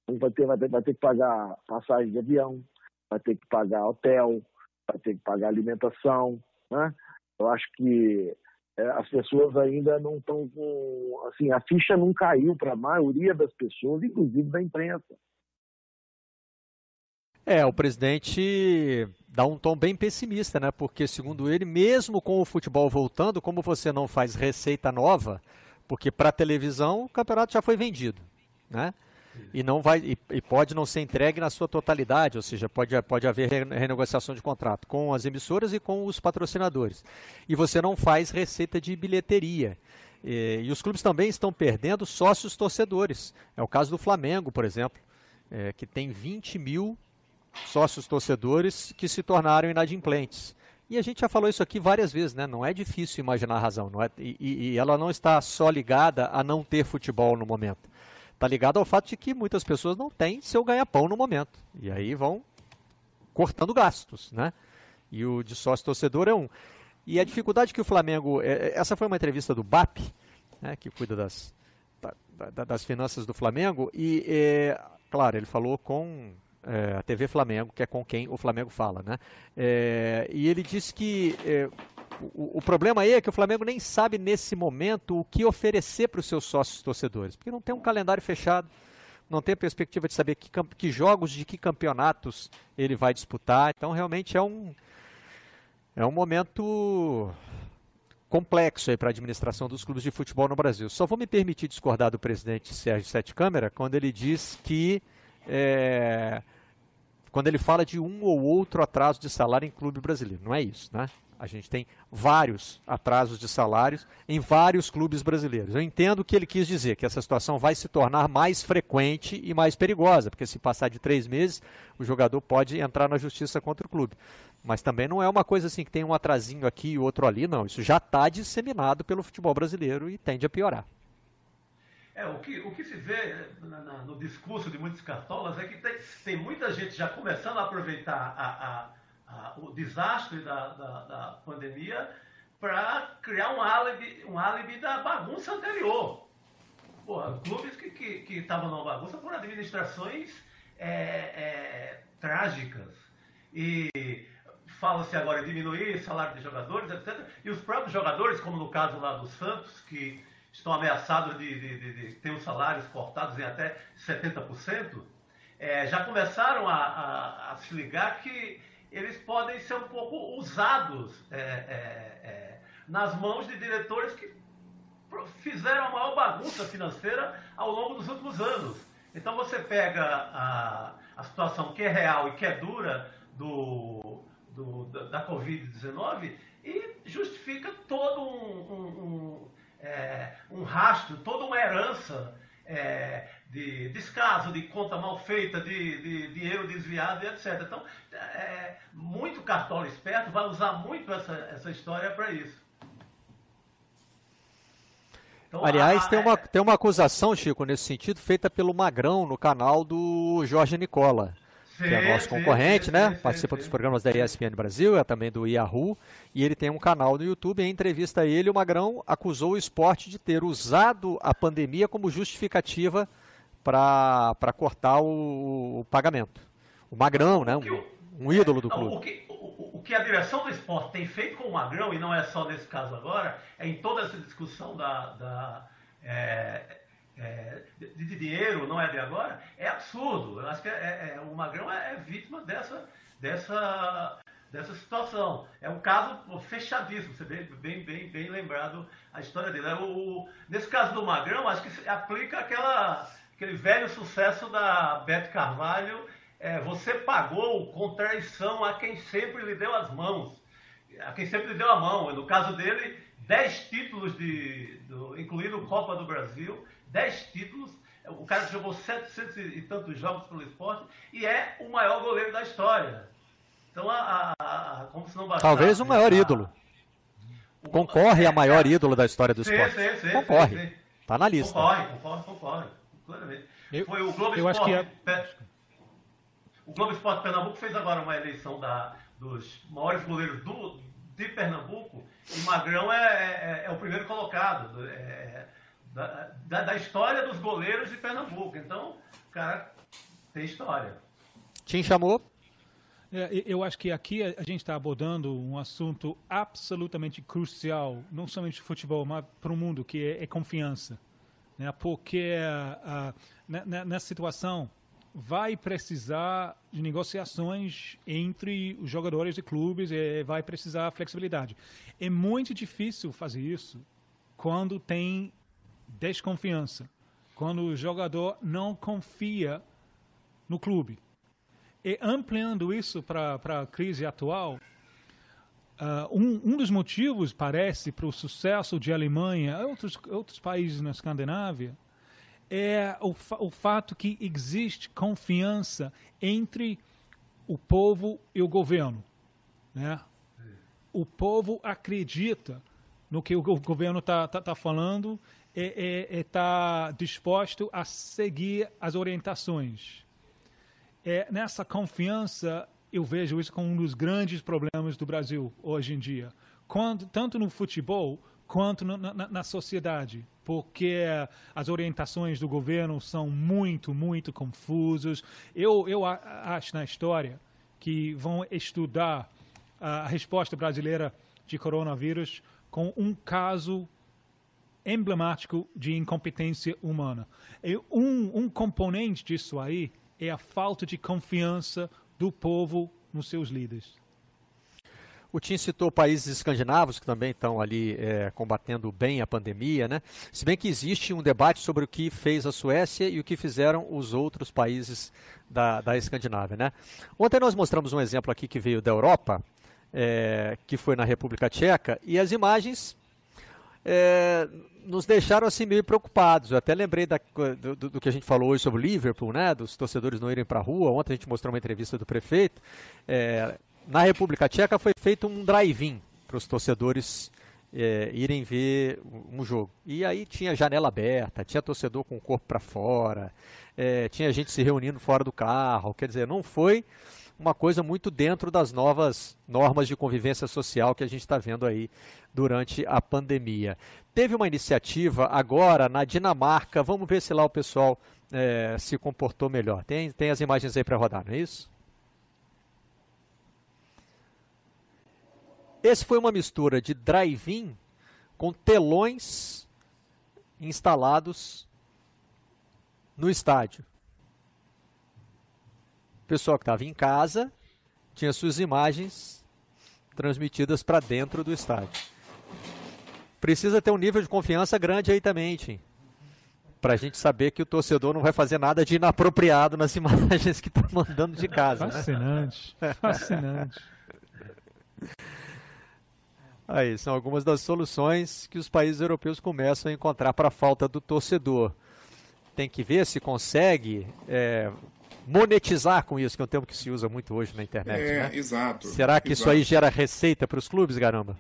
vai ter, vai ter, vai ter que pagar passagem de avião, vai ter que pagar hotel, vai ter que pagar alimentação. Né? Eu acho que é, as pessoas ainda não estão com. Assim, a ficha não caiu para a maioria das pessoas, inclusive da imprensa. É, o presidente dá um tom bem pessimista, né? Porque, segundo ele, mesmo com o futebol voltando, como você não faz receita nova, porque para televisão o campeonato já foi vendido, né? E não vai e, e, pode não ser entregue na sua totalidade, ou seja, pode, pode haver renegociação de contrato com as emissoras e com os patrocinadores. E você não faz receita de bilheteria. E, e os clubes também estão perdendo sócios torcedores. É o caso do Flamengo, por exemplo, é, que tem 20 mil sócios torcedores que se tornaram inadimplentes. E a gente já falou isso aqui várias vezes, né? Não é difícil imaginar a razão. Não é, e, e ela não está só ligada a não ter futebol no momento. Está ligada ao fato de que muitas pessoas não têm seu ganha-pão no momento. E aí vão cortando gastos, né? E o de sócio torcedor é um. E a dificuldade que o Flamengo. É, é, essa foi uma entrevista do BAP, né, que cuida das, da, das finanças do Flamengo. E, é, claro, ele falou com é, a TV Flamengo, que é com quem o Flamengo fala, né? É, e ele disse que é, o, o, problema aí é que o Flamengo nem sabe nesse momento o que oferecer para os seus sócios torcedores, porque não tem um calendário fechado, não tem a perspectiva de saber que, que jogos de que campeonatos ele vai disputar. Então realmente é um é um momento complexo para a administração dos clubes de futebol no Brasil. Só vou me permitir discordar do presidente Sérgio Sete Câmara quando ele diz que é, quando ele fala de um ou outro atraso de salário em clube brasileiro. Não é isso, né? A gente tem vários atrasos de salários em vários clubes brasileiros. Eu entendo o que ele quis dizer, que essa situação vai se tornar mais frequente e mais perigosa, porque se passar de três meses, o jogador pode entrar na justiça contra o clube. Mas também não é uma coisa assim que tem um atrasinho aqui e outro ali, não. Isso já está disseminado pelo futebol brasileiro e tende a piorar. É, o, que, o que se vê na, na, no discurso de muitos cartolas é que tem, tem muita gente já começando a aproveitar a, a a, o desastre da, da, da pandemia para criar um álibi, um álibi da bagunça anterior. Porra, clubes que estavam numa bagunça por administrações é, é, trágicas. E fala-se agora em diminuir salário de jogadores, etc. E os próprios jogadores, como no caso lá do Santos, que estão ameaçados de, de, de, de ter os salários cortados em até 70%, é, já começaram a, a, a se ligar que eles podem ser um pouco usados é, é, é, nas mãos de diretores que fizeram a maior bagunça financeira ao longo dos últimos anos. Então você pega a, a situação que é real e que é dura do, do da Covid-19 e justifica todo um, um, é, um rastro, toda uma herança é, de descaso, de conta mal feita, de, de dinheiro desviado e etc. Então, é, muito cartola esperto vai usar muito essa, essa história para isso. Então, Aliás, a, tem, uma, tem uma acusação, Chico, nesse sentido, feita pelo Magrão no canal do Jorge Nicola, sim, que é nosso sim, concorrente, sim, né? Participa dos programas da ESPN Brasil, é também do Yahoo, e ele tem um canal no YouTube. Em entrevista a ele, o Magrão acusou o esporte de ter usado a pandemia como justificativa para cortar o, o, pagamento. O Magrão, né? Um, um ídolo do não, clube. O que, o, o que, a direção do esporte tem feito com o Magrão, e não é só nesse caso agora, é em toda essa discussão da, da é, é, de, dinheiro, não é de agora, é absurdo. Eu acho que é, é, é o Magrão é, vítima dessa, dessa, dessa situação. É um caso fechadíssimo, você vê bem, bem, bem lembrado a história dele. O, nesse caso do Magrão, acho que aplica aquela aquele velho sucesso da Beth Carvalho, é, você pagou com traição a quem sempre lhe deu as mãos, a quem sempre lhe deu a mão. No caso dele, 10 títulos, de, do, incluindo Copa do Brasil, 10 títulos. O cara jogou 700 e tantos jogos pelo esporte e é o maior goleiro da história. Então, a, a, a como se não bastasse, Talvez o maior ídolo. Concorre a maior ídolo da história do esporte. Sim, sim, sim, concorre. Está na lista. Concorre, concorre, concorre claramente. Eu, Foi o Globo eu Esporte. Acho que é... O Globo Esporte Pernambuco fez agora uma eleição da, dos maiores goleiros do, de Pernambuco e Magrão é, é, é o primeiro colocado é, da, da, da, história dos goleiros de Pernambuco. Então, o cara tem história. Tim chamou? É, eu acho que aqui a gente está abordando um assunto absolutamente crucial, não somente futebol, mas para o mundo, que é, é confiança. Né? Porque uh, uh, nessa situação vai precisar de negociações entre os jogadores de clubes e vai precisar flexibilidade. É muito difícil fazer isso quando tem desconfiança, quando o jogador não confia no clube. E ampliando isso para a crise atual, uh, um, um, dos motivos, parece, para o sucesso de Alemanha e outros, outros países na Escandinávia é o, o fato que existe confiança entre o povo e o governo. Né? O povo acredita no que o governo está tá, tá falando está disposto a seguir as orientações. É, nessa confiança, eu vejo isso como um dos grandes problemas do Brasil hoje em dia. Quando, tanto no futebol quanto no, na, na sociedade, porque as orientações do governo são muito, muito confusas. Eu, eu acho na história que vão estudar a resposta brasileira de coronavírus com um caso emblemático de incompetência humana. E um, um componente disso aí é a falta de confiança do povo nos seus líderes. O Tim citou países escandinavos que também estão ali é, combatendo bem a pandemia, né? Se bem que existe um debate sobre o que fez a Suécia e o que fizeram os outros países da, da Escandinávia, né? Ontem nós mostramos um exemplo aqui que veio da Europa, é, que foi na República Tcheca, e as imagens é, nos deixaram assim meio preocupados. Eu até lembrei da, do, do, que a gente falou hoje sobre o Liverpool, né? Dos torcedores não irem para a rua. Ontem a gente mostrou uma entrevista do prefeito. É, na República Tcheca foi feito um drive-in para os torcedores é, irem ver um jogo. E aí tinha janela aberta, tinha torcedor com o corpo para fora, é, tinha gente se reunindo fora do carro. Quer dizer, não foi uma coisa muito dentro das novas normas de convivência social que a gente está vendo aí durante a pandemia. Teve uma iniciativa agora na Dinamarca, vamos ver se lá o pessoal é, se comportou melhor. Tem, tem as imagens aí para rodar, não é isso? Esse foi uma mistura de drive-in com telões instalados no estádio pessoal que estava em casa tinha suas imagens transmitidas para dentro do estádio. Precisa ter um nível de confiança grande aí também, Tim. Para a gente saber que o torcedor não vai fazer nada de inapropriado nas imagens que está mandando de casa. Fascinante. Né? Fascinante. Aí, são algumas das soluções que os países europeus começam a encontrar para a falta do torcedor. Tem que ver se consegue é, monetizar com isso, que é um termo que se usa muito hoje na internet. É, né? exato. Será que exato. isso aí gera receita para os clubes, Garamba?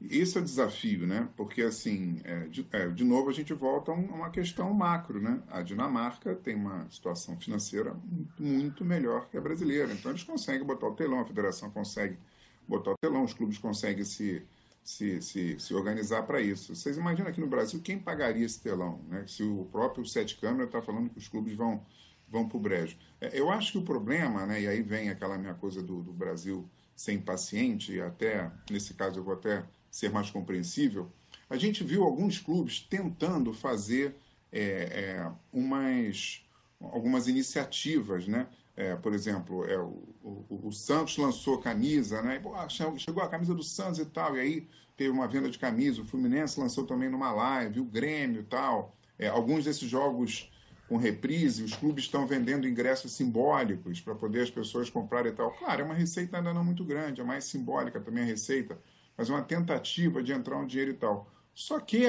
Isso é o desafio, né? Porque, assim, é, de, é, de, novo a gente volta a uma questão macro, né? A Dinamarca tem uma situação financeira muito, muito melhor que a brasileira. Então, eles conseguem botar o telão, a federação consegue botar o telão, os clubes conseguem se, se, se, se organizar para isso. Vocês imaginam aqui no Brasil quem pagaria esse telão, né? Se o próprio Sete Câmara está falando que os clubes vão vão para o brejo. É, eu acho que o problema, né, e aí vem aquela minha coisa do, do Brasil ser impaciente, e até, nesse caso eu vou até ser mais compreensível, a gente viu alguns clubes tentando fazer é, é, umas, algumas iniciativas, né? É, por exemplo, é, o, o, o, Santos lançou camisa, né? Pô, chegou a camisa do Santos e tal, e aí teve uma venda de camisa. O Fluminense lançou também numa live, o Grêmio e tal. É, alguns desses jogos com reprise, os clubes estão vendendo ingressos simbólicos para poder as pessoas comprarem e tal. Claro, é uma receita ainda não muito grande, é mais simbólica também a receita, mas é uma tentativa de entrar um dinheiro e tal. Só que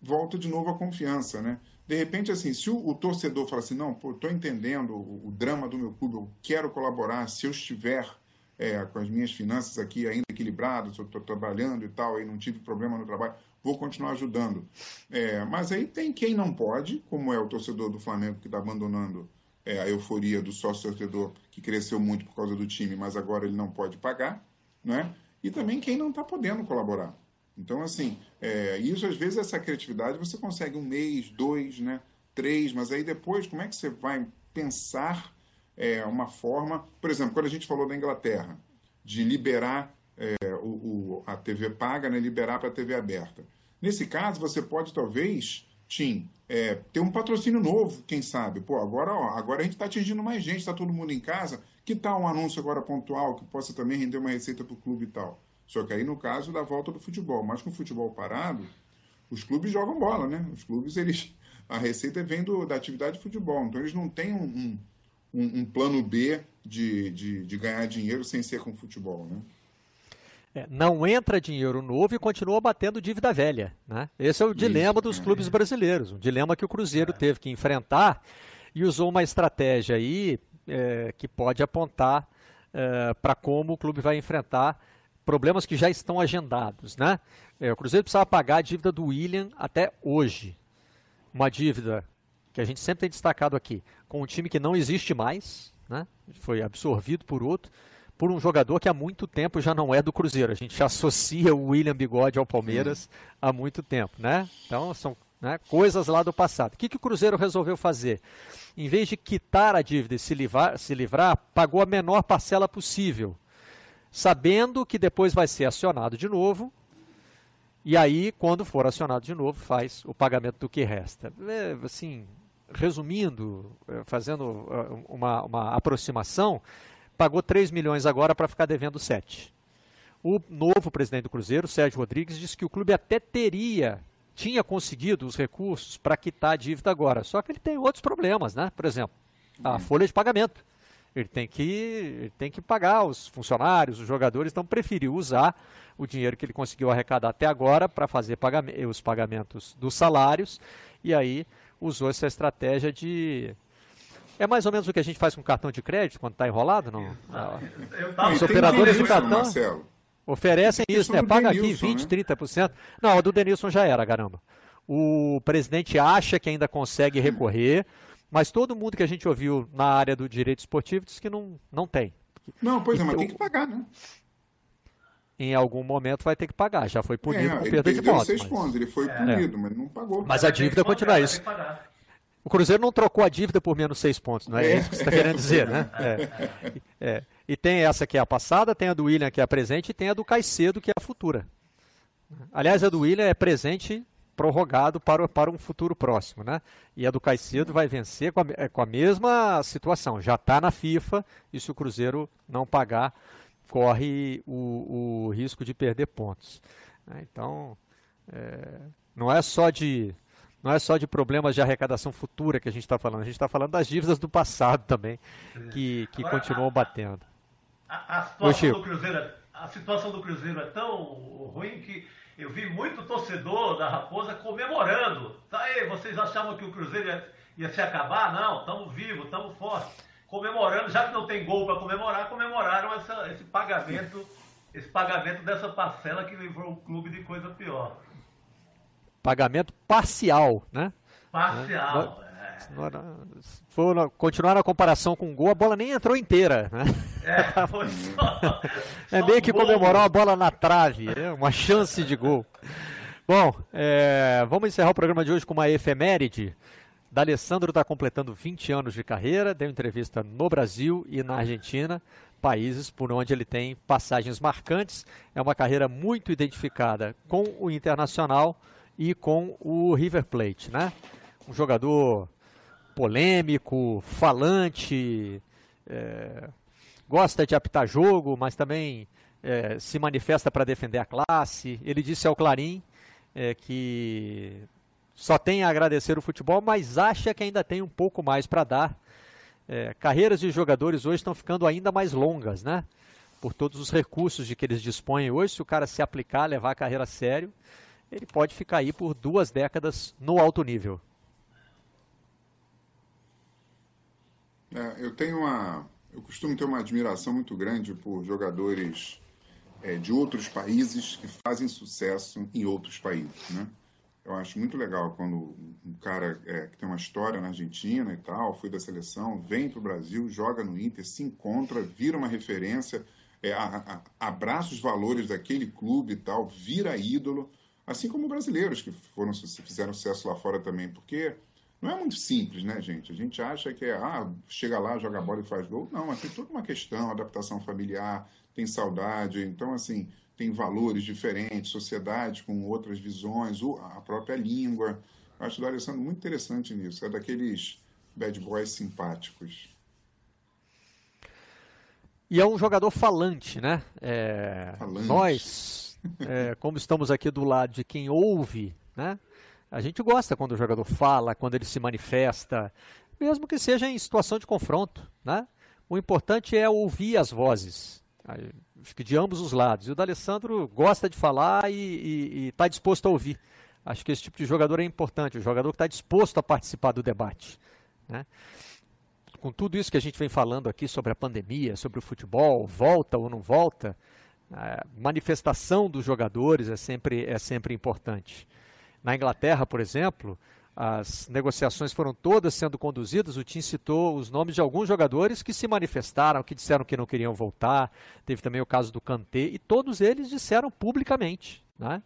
volta de novo a confiança, né? De repente, assim, se o, o torcedor fala assim, não, pô, estou entendendo o, o, drama do meu clube, eu quero colaborar, se eu estiver é, com as minhas finanças aqui ainda equilibradas, eu estou trabalhando e tal, e não tive problema no trabalho, vou continuar ajudando. É, mas aí tem quem não pode, como é o torcedor do Flamengo que está abandonando é, a euforia do sócio-torcedor que cresceu muito por causa do time, mas agora ele não pode pagar, né? E também quem não está podendo colaborar. Então, assim, é, isso às vezes essa criatividade você consegue um mês, dois, né? Três, mas aí depois como é que você vai pensar é, uma forma, por exemplo, quando a gente falou da Inglaterra, de liberar é, o, o, a TV paga, né, liberar para a TV aberta. Nesse caso, você pode talvez, Tim, é, ter um patrocínio novo, quem sabe. Pô, agora, ó, agora a gente está atingindo mais gente, está todo mundo em casa. Que tal um anúncio agora pontual que possa também render uma receita para o clube e tal? Só que aí no caso da volta do futebol. Mas com o futebol parado, os clubes jogam bola, né? Os clubes, eles. A receita vem do, da atividade de futebol. Então eles não têm um, um um, plano B de, de, de, ganhar dinheiro sem ser com futebol, né? É, não entra dinheiro novo e continua batendo dívida velha. Né? Esse é o dilema Isso, dos é. clubes brasileiros, um dilema que o Cruzeiro teve que enfrentar e usou uma estratégia aí é, que pode apontar é, para como o clube vai enfrentar problemas que já estão agendados. Né? É, o Cruzeiro precisava pagar a dívida do William até hoje. Uma dívida que a gente sempre tem destacado aqui, com um time que não existe mais, né? foi absorvido por outro, por um jogador que há muito tempo já não é do Cruzeiro. A gente associa o William Bigode ao Palmeiras há muito tempo. Né? Então, são né, coisas lá do passado. O que, que o Cruzeiro resolveu fazer? Em vez de quitar a dívida e se livrar, se livrar, pagou a menor parcela possível, sabendo que depois vai ser acionado de novo e aí, quando for acionado de novo, faz o pagamento do que resta. É, assim, resumindo, é, fazendo é, uma, uma aproximação, pagou 3 milhões agora para ficar devendo 7. O novo presidente do Cruzeiro, Sérgio Rodrigues, disse que o clube até teria, tinha conseguido os recursos para quitar a dívida agora. Só que ele tem outros problemas, né? Por exemplo, a folha de pagamento. Ele tem que, ele tem que pagar os funcionários, os jogadores, então preferiu usar o dinheiro que ele conseguiu arrecadar até agora para fazer os pagamentos dos salários e aí usou essa estratégia de é mais ou menos o que a gente faz com cartão de crédito quando está enrolado, não? Os operadores de cartão Marcelo. oferecem isso, né? Paga aqui 20, né? 30%. Não, o do Denilson já era, caramba. O presidente acha que ainda consegue recorrer, mas todo mundo que a gente ouviu na área do direito esportivo diz que não, não tem. Não, pois é, mas tem que pagar, né? em algum momento vai ter que pagar. Já foi punido é, com perda de pontos. Seis mas... pontos. Ele foi é. punido, mas não pagou. Mas a dívida continua isso. O Cruzeiro não trocou a dívida por menos seis pontos, não é, é isso que você está querendo dizer, né? É. é. E tem essa que é a passada, tem a do William que é a presente e tem a do Caicedo que é a futura. Aliás, a do William é presente prorrogado para, para um futuro próximo, né? E a do Caicedo vai vencer com a, é, com a mesma situação. Já está na FIFA e se o Cruzeiro não pagar, corre o, o risco de perder pontos. Né? Então, é, não é só de não é só de problemas de arrecadação futura que a gente está falando, a gente está falando das dívidas do passado também, que, que Agora, continuam a, batendo. A, a, situação do Cruzeiro, a situação do Cruzeiro é tão ruim que eu vi muito torcedor da Raposa comemorando. Tá aí, vocês achavam que o Cruzeiro ia, ia se acabar? Não, estamos vivos, estamos fortes comemorando, já que não tem gol para comemorar, comemoraram essa, esse pagamento, esse pagamento dessa parcela que livrou o clube de coisa pior. Pagamento parcial, né? Parcial. É. Se for continuar na comparação com o gol, a bola nem entrou inteira. Né? É, foi só, é meio que comemorar a bola na trave, né? uma chance de gol. Bom, é, vamos encerrar o programa de hoje com uma efeméride. D'Alessandro está completando 20 anos de carreira, deu entrevista no Brasil e na Argentina, países por onde ele tem passagens marcantes. É uma carreira muito identificada com o Internacional e com o River Plate, né? Um jogador polêmico, falante, é, gosta de apitar jogo, mas também é, se manifesta para defender a classe. Ele disse ao Clarim é, que só tem a agradecer o futebol, mas acha que ainda tem um pouco mais para dar. É, carreiras de jogadores hoje estão ficando ainda mais longas, né? Por todos os recursos de que eles dispõem hoje, se o cara se aplicar, levar a carreira a sério, ele pode ficar aí por duas décadas no alto nível. É, eu tenho uma, eu costumo ter uma admiração muito grande por jogadores é, de outros países que fazem sucesso em outros países, né? Eu acho muito legal quando um cara é, que tem uma história na Argentina e tal, foi da seleção, vem para o Brasil, joga no Inter, se encontra, vira uma referência, é, a, a, abraça os valores daquele clube e tal, vira ídolo, assim como brasileiros que foram fizeram sucesso lá fora também, porque não é muito simples, né, gente? A gente acha que é, ah, chega lá, joga bola e faz gol. Não, mas tem toda uma questão, adaptação familiar, tem saudade, então, assim, tem valores diferentes, sociedade com outras visões, a própria língua. Eu acho o Alessandro muito interessante nisso, é daqueles bad boys simpáticos. E é um jogador falante, né? É, falante. Nós, é, como estamos aqui do lado de quem ouve, né? A gente gosta quando o jogador fala, quando ele se manifesta, mesmo que seja em situação de confronto, né? O importante é ouvir as vozes, de ambos os lados. E o D'Alessandro gosta de falar e está disposto a ouvir. Acho que esse tipo de jogador é importante, o jogador que está disposto a participar do debate. Né? com tudo isso que a gente vem falando aqui sobre a pandemia, sobre o futebol, volta ou não volta, a manifestação dos jogadores é sempre, é sempre importante. Na Inglaterra, por exemplo, as negociações foram todas sendo conduzidas. O Tim citou os nomes de alguns jogadores que se manifestaram, que disseram que não queriam voltar. Teve também o caso do Kanté, e todos eles disseram publicamente. Né?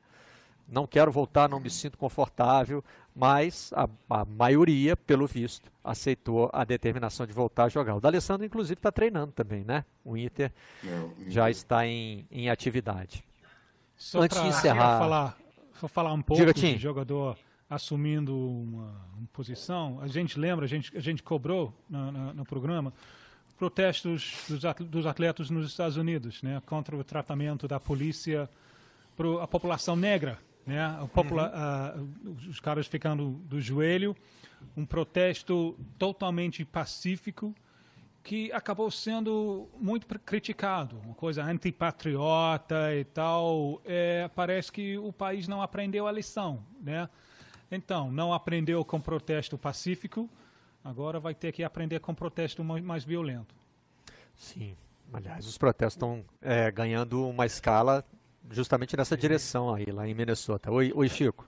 não quero voltar, não me sinto confortável, mas a, a maioria, pelo visto, aceitou a determinação de voltar a jogar. O D'Alessandro, inclusive, está treinando também, né? O Inter é, já está em, em atividade. Só Antes de encerrar... Falar, vou falar um pouco de jogador assumindo uma, uma, posição. A gente lembra, a gente, a gente cobrou no programa protestos dos atletas nos Estados Unidos, né, contra o tratamento da polícia para a população negra né? Popula uhum. uh, os caras ficando do joelho, um protesto totalmente pacífico que acabou sendo muito criticado, uma coisa antipatriota e tal. É, parece que o país não aprendeu a lição, né? Então, não aprendeu com protesto pacífico, agora vai ter que aprender com protesto mais, mais violento. Sim, aliás, os protestos estão é, ganhando uma escala justamente nessa direção aí, lá em Minnesota. Oi, oi Chico.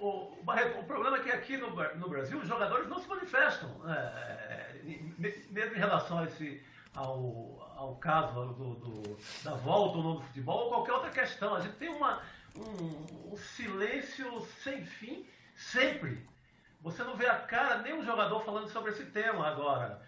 O, Barreto, o problema é que aqui no, no Brasil os jogadores não se manifestam, é, mesmo em relação a esse, ao, ao caso do, do, da volta ou não do futebol ou qualquer outra questão. A gente tem uma, um, um silêncio sem fim sempre. Você não vê a cara nem um jogador falando sobre esse tema agora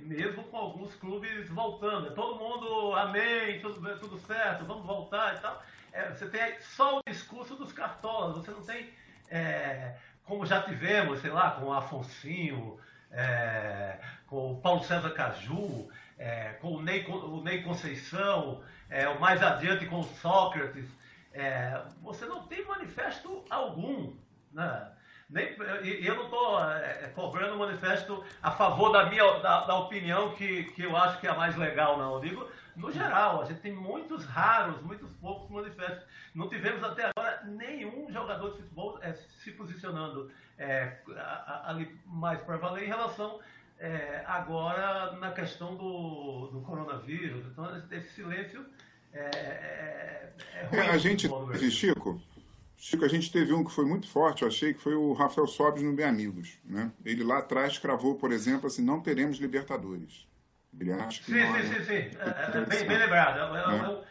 mesmo com alguns clubes voltando. É todo mundo, amém, tudo, tudo certo, vamos voltar e tal. É, você tem só o discurso dos cartolas, você não tem, é, como já tivemos, sei lá, com o Afonsinho, é, com o Paulo César Caju, é, com o Ney, o Ney Conceição, é, o mais adiante com o Sócrates. É, você não tem manifesto algum. Né? Nem, eu não estou é, é, cobrando manifesto a favor da minha da, da, opinião que, que eu acho que é a mais legal, não. Eu digo, no geral, a gente tem muitos raros, muitos poucos manifestos. Não tivemos até agora nenhum jogador de futebol é, se posicionando é, ali mais para valer em relação é, agora na questão do, do coronavírus. Então, esse silêncio é, é, é ruim. a gente, Chico, Chico, a gente teve um que foi muito forte, eu achei que foi o Rafael Sobres no Bem Amigos. Né? Ele lá atrás cravou, por exemplo, assim, não teremos Libertadores. Ele acha que sim, não, sim, sim, sim. É, é, bem, bem lembrado. Eu, é.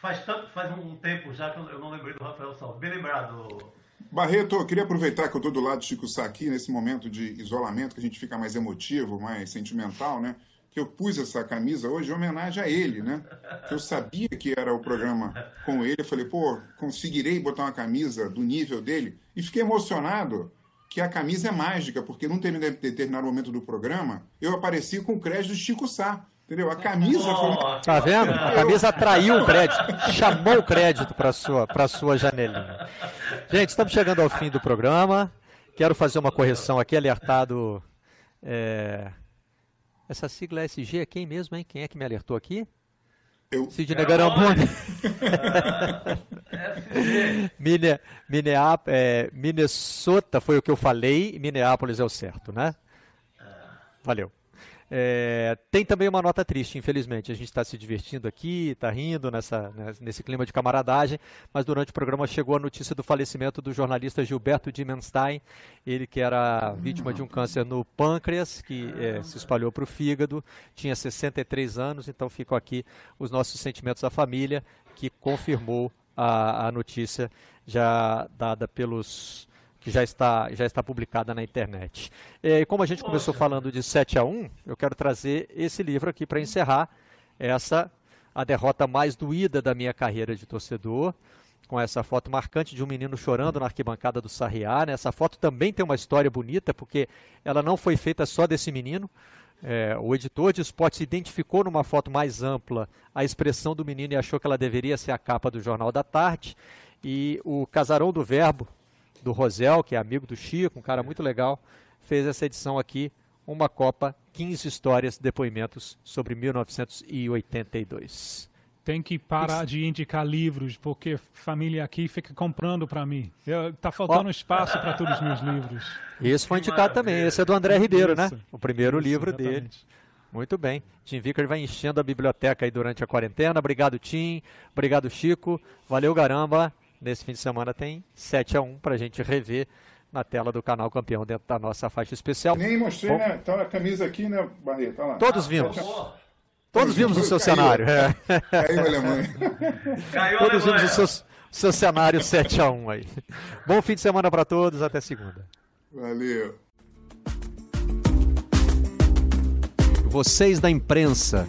Faz, tanto, faz um tempo já que eu não lembrei do Rafael Sobres. Bem lembrado. Barreto, eu queria aproveitar que eu estou do lado de Chico Sá aqui, nesse momento de isolamento, que a gente fica mais emotivo, mais sentimental, né? que eu pus essa camisa hoje em homenagem a ele, né? Que eu sabia que era o programa com ele. Eu falei, pô, conseguirei botar uma camisa do nível dele. E fiquei emocionado que a camisa é mágica, porque num determinado momento do programa, eu apareci com o crédito de Chico Sá. Entendeu? A camisa foi. Tá vendo? A camisa atraiu o crédito, chamou o crédito para sua para sua janelinha. Gente, estamos chegando ao fim do programa. Quero fazer uma correção aqui, alertado. É essa sigla SG é quem mesmo, hein? Quem é que me alertou aqui? Eu. Sidney é Garamboni. Mine, Minneap, é, Minnesota foi o que eu falei, Minneapolis é o certo, né? Valeu. É, tem também uma nota triste, infelizmente. A gente está se divertindo aqui, está rindo nessa, né, nesse clima de camaradagem, mas durante o programa chegou a notícia do falecimento do jornalista Gilberto Dimenstein, ele que era vítima de um câncer no pâncreas, que é, se espalhou para o fígado, tinha 63 anos, então ficam aqui os nossos sentimentos à família, que confirmou a, a notícia já dada pelos já está, já está publicada na internet. É, e como a gente começou falando de 7 a 1, eu quero trazer esse livro aqui para encerrar essa a derrota mais doída da minha carreira de torcedor, com essa foto marcante de um menino chorando na arquibancada do Sarriá. Né? Essa foto também tem uma história bonita, porque ela não foi feita só desse menino. É, o editor de esportes identificou numa foto mais ampla a expressão do menino e achou que ela deveria ser a capa do Jornal da Tarde. E o Casarão do Verbo, do Rosel, que é amigo do Chico, um cara muito legal, fez essa edição aqui, uma Copa, 15 histórias, depoimentos sobre 1982. Tem que parar de indicar livros, porque família aqui fica comprando para mim. Eu, tá faltando oh. espaço para todos os meus livros. Esse foi indicado também, esse é do André Ribeiro, né? O primeiro Isso, livro exatamente. dele. Muito bem. Tim Vicker vai enchendo a biblioteca aí durante a quarentena. Obrigado, Tim. Obrigado, Chico. Valeu, garamba. Nesse fim de semana tem 7 a 1 para a gente rever na tela do canal campeão dentro da nossa faixa especial. Nem mostrei, Bom, né? Tá a camisa aqui, né, Barreto? Tá Todos vimos. Todos vimos o seu caiu. cenário. É. Caiu a Alemanha. Caiu todos vimos o seu, seu cenário 7 a 1 aí. Bom fim de semana para todos, até segunda. Valeu. Vocês da imprensa